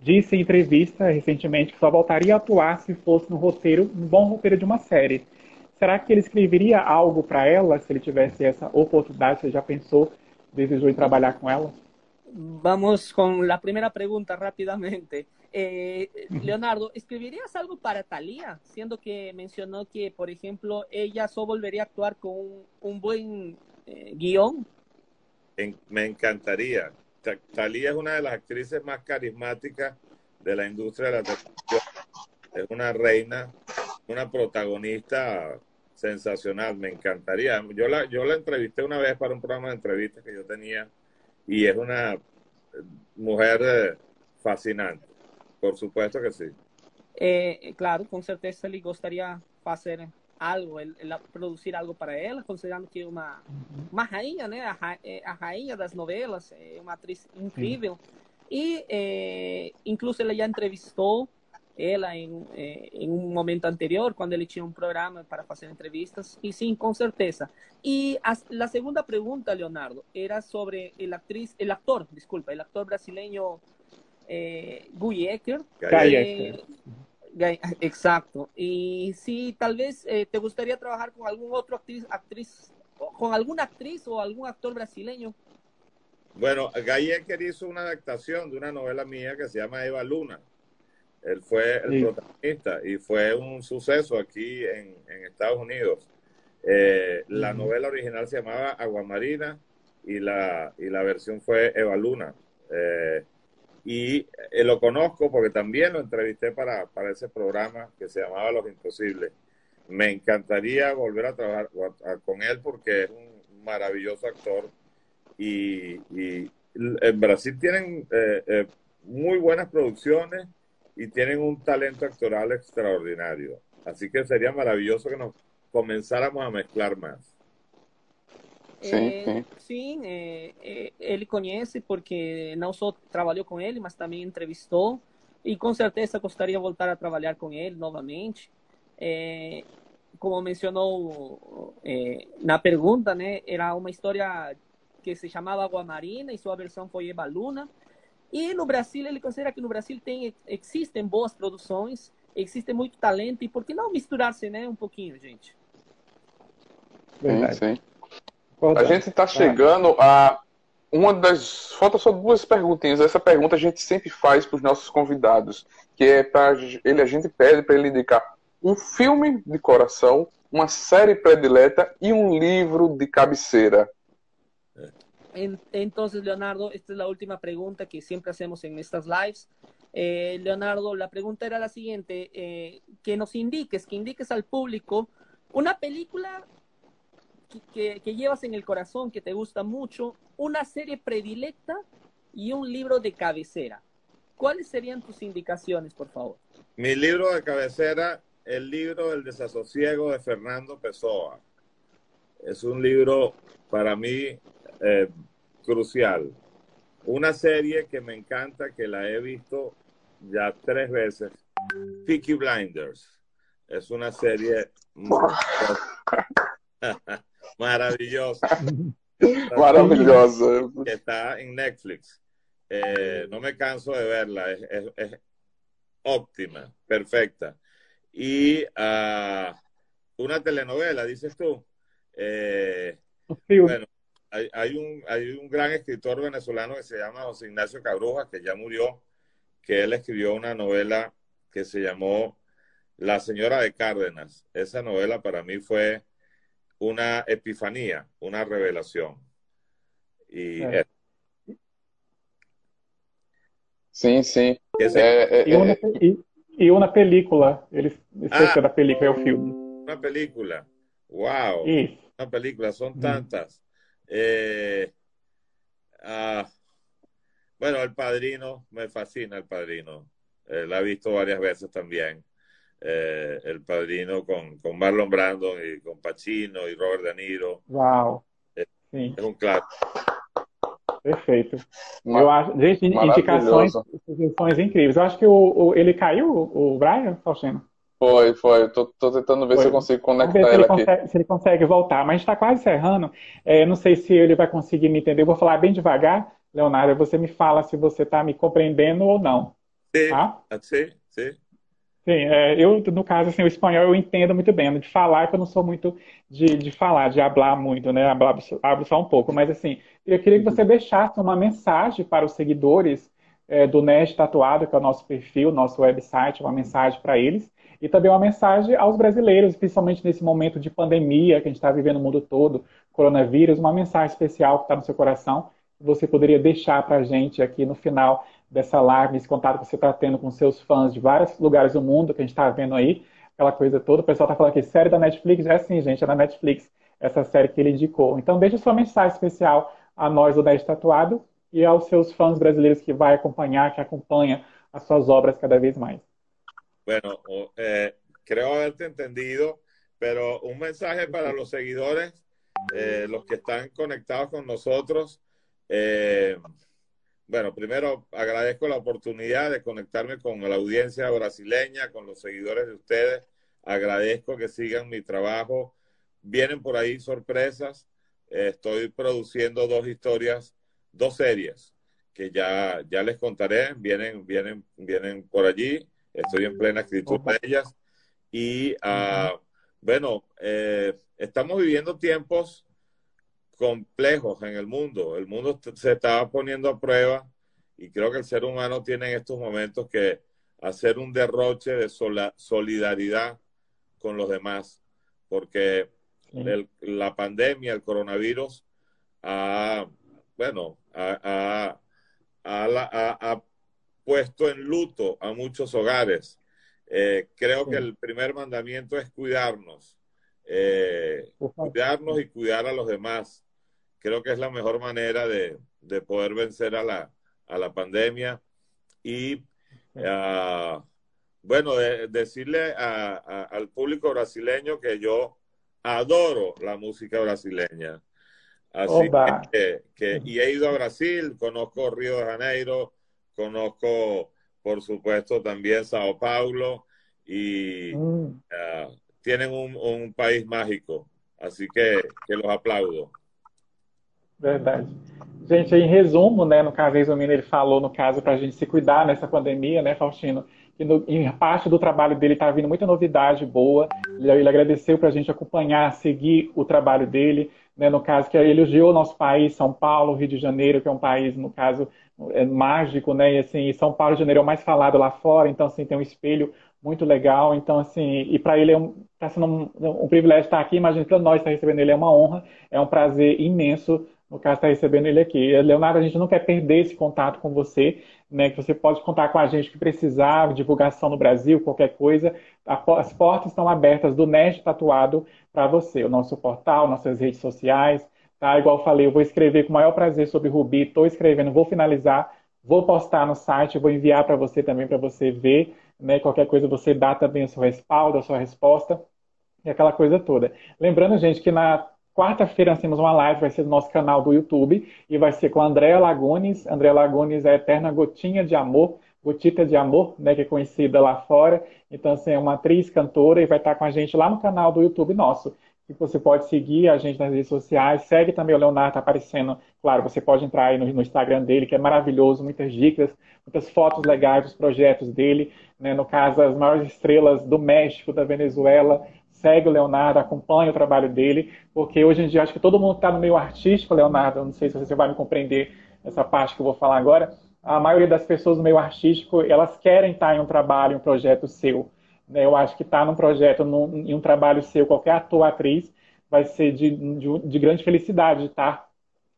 disse em entrevista recentemente que só voltaria a atuar se fosse no roteiro, um bom roteiro de uma série. Será que ele escreveria algo para ela se ele tivesse essa oportunidade? Você já pensou, desejou trabalhar com ela? Vamos com a primeira pergunta rapidamente. Eh, Leonardo, ¿escribirías algo para Thalía? Siendo que mencionó que, por ejemplo, ella solo volvería a actuar con un, un buen eh, guion me encantaría. Talía es una de las actrices más carismáticas de la industria de la televisión. Es una reina, una protagonista sensacional. Me encantaría. Yo la, yo la entrevisté una vez para un programa de entrevistas que yo tenía y es una mujer eh, fascinante. Por supuesto que sí. Eh, claro, con certeza le gustaría hacer algo, el, el produzir algo para ela, considerando que uma, uma rainha, né, a, a rainha das novelas, é uma atriz incrível. Sim. E, é, incluso, ela já entrevistou ela em, em um momento anterior, quando ele tinha um programa para fazer entrevistas. E sim, com certeza. E a, a segunda pergunta, Leonardo, era sobre o atriz, el actor, desculpa, o actor brasileño eh, Guy Ecker. Guy Ecker. <laughs> Exacto. Y si tal vez eh, te gustaría trabajar con algún otro actriz, actriz, con alguna actriz o algún actor brasileño. Bueno, Ecker hizo una adaptación de una novela mía que se llama Eva Luna. Él fue el protagonista y fue un suceso aquí en, en Estados Unidos. Eh, la novela original se llamaba Aguamarina y la, y la versión fue Eva Luna. Eh, y eh, lo conozco porque también lo entrevisté para, para ese programa que se llamaba Los Imposibles. Me encantaría volver a trabajar con él porque es un maravilloso actor y, y en Brasil tienen muy buenas producciones y tienen un talento actoral extraordinario. Así que sería maravilloso que nos comenzáramos a mezclar más. É, sim. sim é, é, ele conhece porque não só trabalhou com ele, mas também entrevistou e com certeza gostaria de voltar a trabalhar com ele novamente. É, como mencionou na pergunta, né, era uma história que se chamava Água Marina e sua versão foi Eva Luna. E no Brasil, ele considera que no Brasil tem, existem boas produções, existe muito talento e por que não misturar-se né, um pouquinho, gente? Verdade. Sim, sim. A gente está chegando a uma das. Falta só duas perguntinhas. Essa pergunta a gente sempre faz para os nossos convidados, que é para ele, a gente pede para ele indicar um filme de coração, uma série predileta e um livro de cabeceira. Entonces, Leonardo, esta es la última pregunta que siempre hacemos en estas lives. Eh, Leonardo, la pregunta era la siguiente, eh, que nos indiques, que indiques al público una película que, que, llevas en el corazón, que te gusta mucho, una serie predilecta y un libro de cabecera. ¿Cuáles serían tus indicaciones, por favor? Mi libro de cabecera, el libro El desasosiego de Fernando Pessoa. Es un libro para mí eh, crucial. Una serie que me encanta, que la he visto ya tres veces, Peaky Blinders. Es una serie <laughs> maravillosa. <laughs> Maravillosa. Que está en Netflix. Eh, no me canso de verla. Es, es, óptima, perfecta. Y uh, una telenovela, dices tú. Eh, bueno, hay, hay, un, hay un gran escritor venezolano que se llama José Ignacio Cabruja, que ya murió, que él escribió una novela que se llamó La señora de Cárdenas. Esa novela para mí fue una epifanía, una revelación. Y é. Sim, sim. Esse... É, é, e, uma, e, e, uma película. Ele esqueceu ah, da película, é o filme. Uma película. Uau! Isso. Uma película, são tantas. Eh, ah, bueno, El Padrino, me fascina El Padrino. Eh, la he visto varias veces también. Eh, el Padrino con, con, Marlon Brando y con Pacino y Robert De Niro. Wow. É, é um clássico. Perfeito. Eu acho, gente, indicações, indicações incríveis. Eu acho que o, o ele caiu, o Brian Faustino. Foi, foi. Tô, tô tentando ver foi. se eu consigo conectar ele, ele aqui. Consegue, se ele consegue voltar, mas está quase encerrando. É, não sei se ele vai conseguir me entender. Eu vou falar bem devagar, Leonardo. Você me fala se você está me compreendendo ou não. Sim, tá? sim, sim. Sim, é, eu, no caso, assim, o espanhol eu entendo muito bem. De falar, que eu não sou muito de, de falar, de hablar muito, né? Hablo, hablo só um pouco. Mas, assim, eu queria que você deixasse uma mensagem para os seguidores é, do Nerd Tatuado, que é o nosso perfil, nosso website, uma mensagem para eles. E também uma mensagem aos brasileiros, principalmente nesse momento de pandemia que a gente está vivendo no mundo todo, coronavírus, uma mensagem especial que está no seu coração, que você poderia deixar para a gente aqui no final dessa live, esse contato que você está tendo com seus fãs de vários lugares do mundo que a gente está vendo aí, aquela coisa toda. O pessoal está falando aqui, série da Netflix? É sim, gente, é da Netflix, essa série que ele indicou. Então, deixa sua mensagem especial a nós do 10 Tatuado e aos seus fãs brasileiros que vai acompanhar, que acompanha as suas obras cada vez mais. Bueno, eh, creo haberte entendido, pero un mensaje para los seguidores, eh, los que están conectados con nosotros. Eh, bueno, primero agradezco la oportunidad de conectarme con la audiencia brasileña, con los seguidores de ustedes. Agradezco que sigan mi trabajo. Vienen por ahí sorpresas. estoy produciendo dos historias, dos series que ya, ya les contaré. Vienen, vienen, vienen por allí. Estoy en plena escritura de ellas. Y uh, bueno, eh, estamos viviendo tiempos complejos en el mundo. El mundo se está poniendo a prueba y creo que el ser humano tiene en estos momentos que hacer un derroche de solidaridad con los demás, porque el, la pandemia, el coronavirus, ha, bueno, ha, ha, puesto en luto a muchos hogares. Eh, creo que el primer mandamiento es cuidarnos, eh, cuidarnos y cuidar a los demás. Creo que es la mejor manera de, de poder vencer a la, a la pandemia. Y uh, bueno, de, decirle a, a, al público brasileño que yo adoro la música brasileña. Así que, que, y he ido a Brasil, conozco Río de Janeiro, conozco, por supuesto, también Sao Paulo y mm. uh, tienen un, un, país mágico. Así que, que los aplaudo. Verdade. Gente, em resumo, né, no caso, resumindo, ele falou, no caso, para a gente se cuidar nessa pandemia, né, Faustino? Que no, em parte do trabalho dele está vindo muita novidade boa. Ele, ele agradeceu para a gente acompanhar, seguir o trabalho dele. Né, no caso, que ele elogiou o nosso país, São Paulo, Rio de Janeiro, que é um país, no caso, é mágico, né? E assim, São Paulo de Janeiro é o mais falado lá fora, então assim, tem um espelho muito legal. Então, assim, e para ele é um, tá sendo um, um, privilégio estar aqui, imagina para nós estar recebendo ele é uma honra, é um prazer imenso no caso, está recebendo ele aqui. Leonardo, a gente não quer perder esse contato com você, né? Que você pode contar com a gente que precisar, divulgação no Brasil, qualquer coisa. As portas estão abertas do Nerd Tatuado para você. O nosso portal, nossas redes sociais, tá? Igual eu falei, eu vou escrever com o maior prazer sobre Rubi, estou escrevendo, vou finalizar, vou postar no site, vou enviar para você também, para você ver, né? Qualquer coisa você dá também o seu respaldo, a sua resposta e aquela coisa toda. Lembrando, gente, que na Quarta-feira nós temos uma live, vai ser no nosso canal do YouTube, e vai ser com a Andréa Lagones. Andréa Lagones é a eterna gotinha de amor, gotita de amor, né, que é conhecida lá fora. Então, assim, é uma atriz, cantora, e vai estar com a gente lá no canal do YouTube nosso. E você pode seguir a gente nas redes sociais. Segue também o Leonardo, tá aparecendo. Claro, você pode entrar aí no, no Instagram dele, que é maravilhoso, muitas dicas, muitas fotos legais dos projetos dele. Né? No caso, as maiores estrelas do México, da Venezuela, segue o Leonardo, acompanha o trabalho dele, porque hoje em dia acho que todo mundo está no meio artístico, Leonardo, não sei se você vai me compreender essa parte que eu vou falar agora, a maioria das pessoas no meio artístico, elas querem estar em um trabalho, em um projeto seu. Né? Eu acho que estar num projeto, num, em um trabalho seu, qualquer ator, atriz, vai ser de, de, de grande felicidade de estar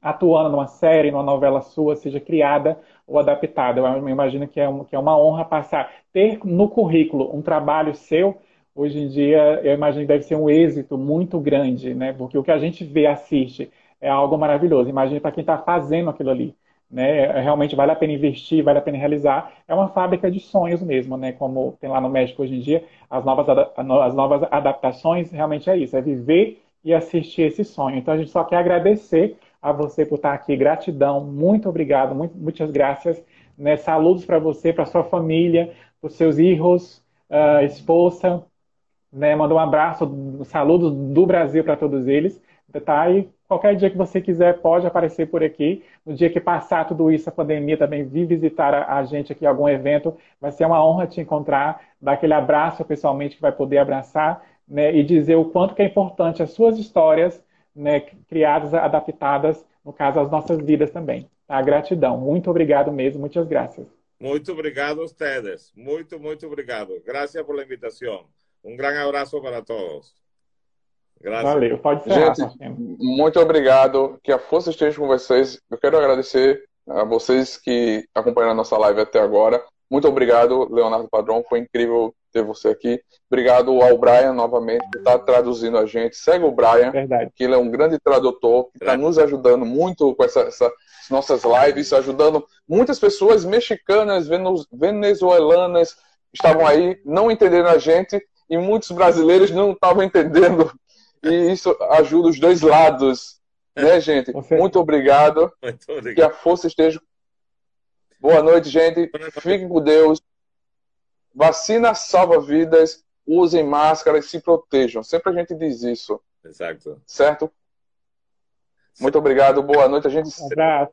atuando numa série, numa novela sua, seja criada ou adaptada. Eu imagino que é, um, que é uma honra passar, ter no currículo um trabalho seu, hoje em dia eu imagino que deve ser um êxito muito grande, né? Porque o que a gente vê, assiste, é algo maravilhoso. Imagine para quem está fazendo aquilo ali. Né? Realmente vale a pena investir, vale a pena realizar. É uma fábrica de sonhos mesmo, né? Como tem lá no México hoje em dia, as novas, as novas adaptações realmente é isso, é viver e assistir esse sonho. Então a gente só quer agradecer a você por estar aqui. Gratidão, muito obrigado, muito, muitas graças. Né? Saludos para você, para sua família, para os seus filhos, uh, esposa, né? Manda um abraço, um saludo do Brasil para todos eles. Tá? E qualquer dia que você quiser, pode aparecer por aqui. No dia que passar tudo isso, a pandemia também, vir visitar a, gente aqui em algum evento. Vai ser uma honra te encontrar, dar aquele abraço pessoalmente que vai poder abraçar né? e dizer o quanto que é importante as suas histórias né? criadas, adaptadas, no caso, às nossas vidas também. Tá? Gratidão. Muito obrigado mesmo. Muitas graças. Muito obrigado a vocês. Muito, muito obrigado. Graças por a invitação. Um grande abraço para todos. Graças. Valeu, pode ser. Gente, muito obrigado. Que a força esteja com vocês. Eu quero agradecer a vocês que acompanharam a nossa live até agora. Muito obrigado, Leonardo Padrão. Foi incrível ter você aqui. Obrigado ao Brian novamente por estar traduzindo a gente. Segue o Brian, Verdade. que ele é um grande tradutor, que está nos ajudando muito com essa, essa, nossas lives, ajudando muitas pessoas mexicanas, venezuelanas, estavam aí, não entendendo a gente, e muitos brasileiros não estavam entendendo. E isso ajuda os dois lados, né, gente? Muito obrigado. Muito obrigado. Que a força esteja. Boa noite, gente. Fiquem com Deus. Vacina salva vidas. Usem máscara e se protejam. Sempre a gente diz isso. Exato. Certo? Muito obrigado. Boa noite. A gente. Um abraço.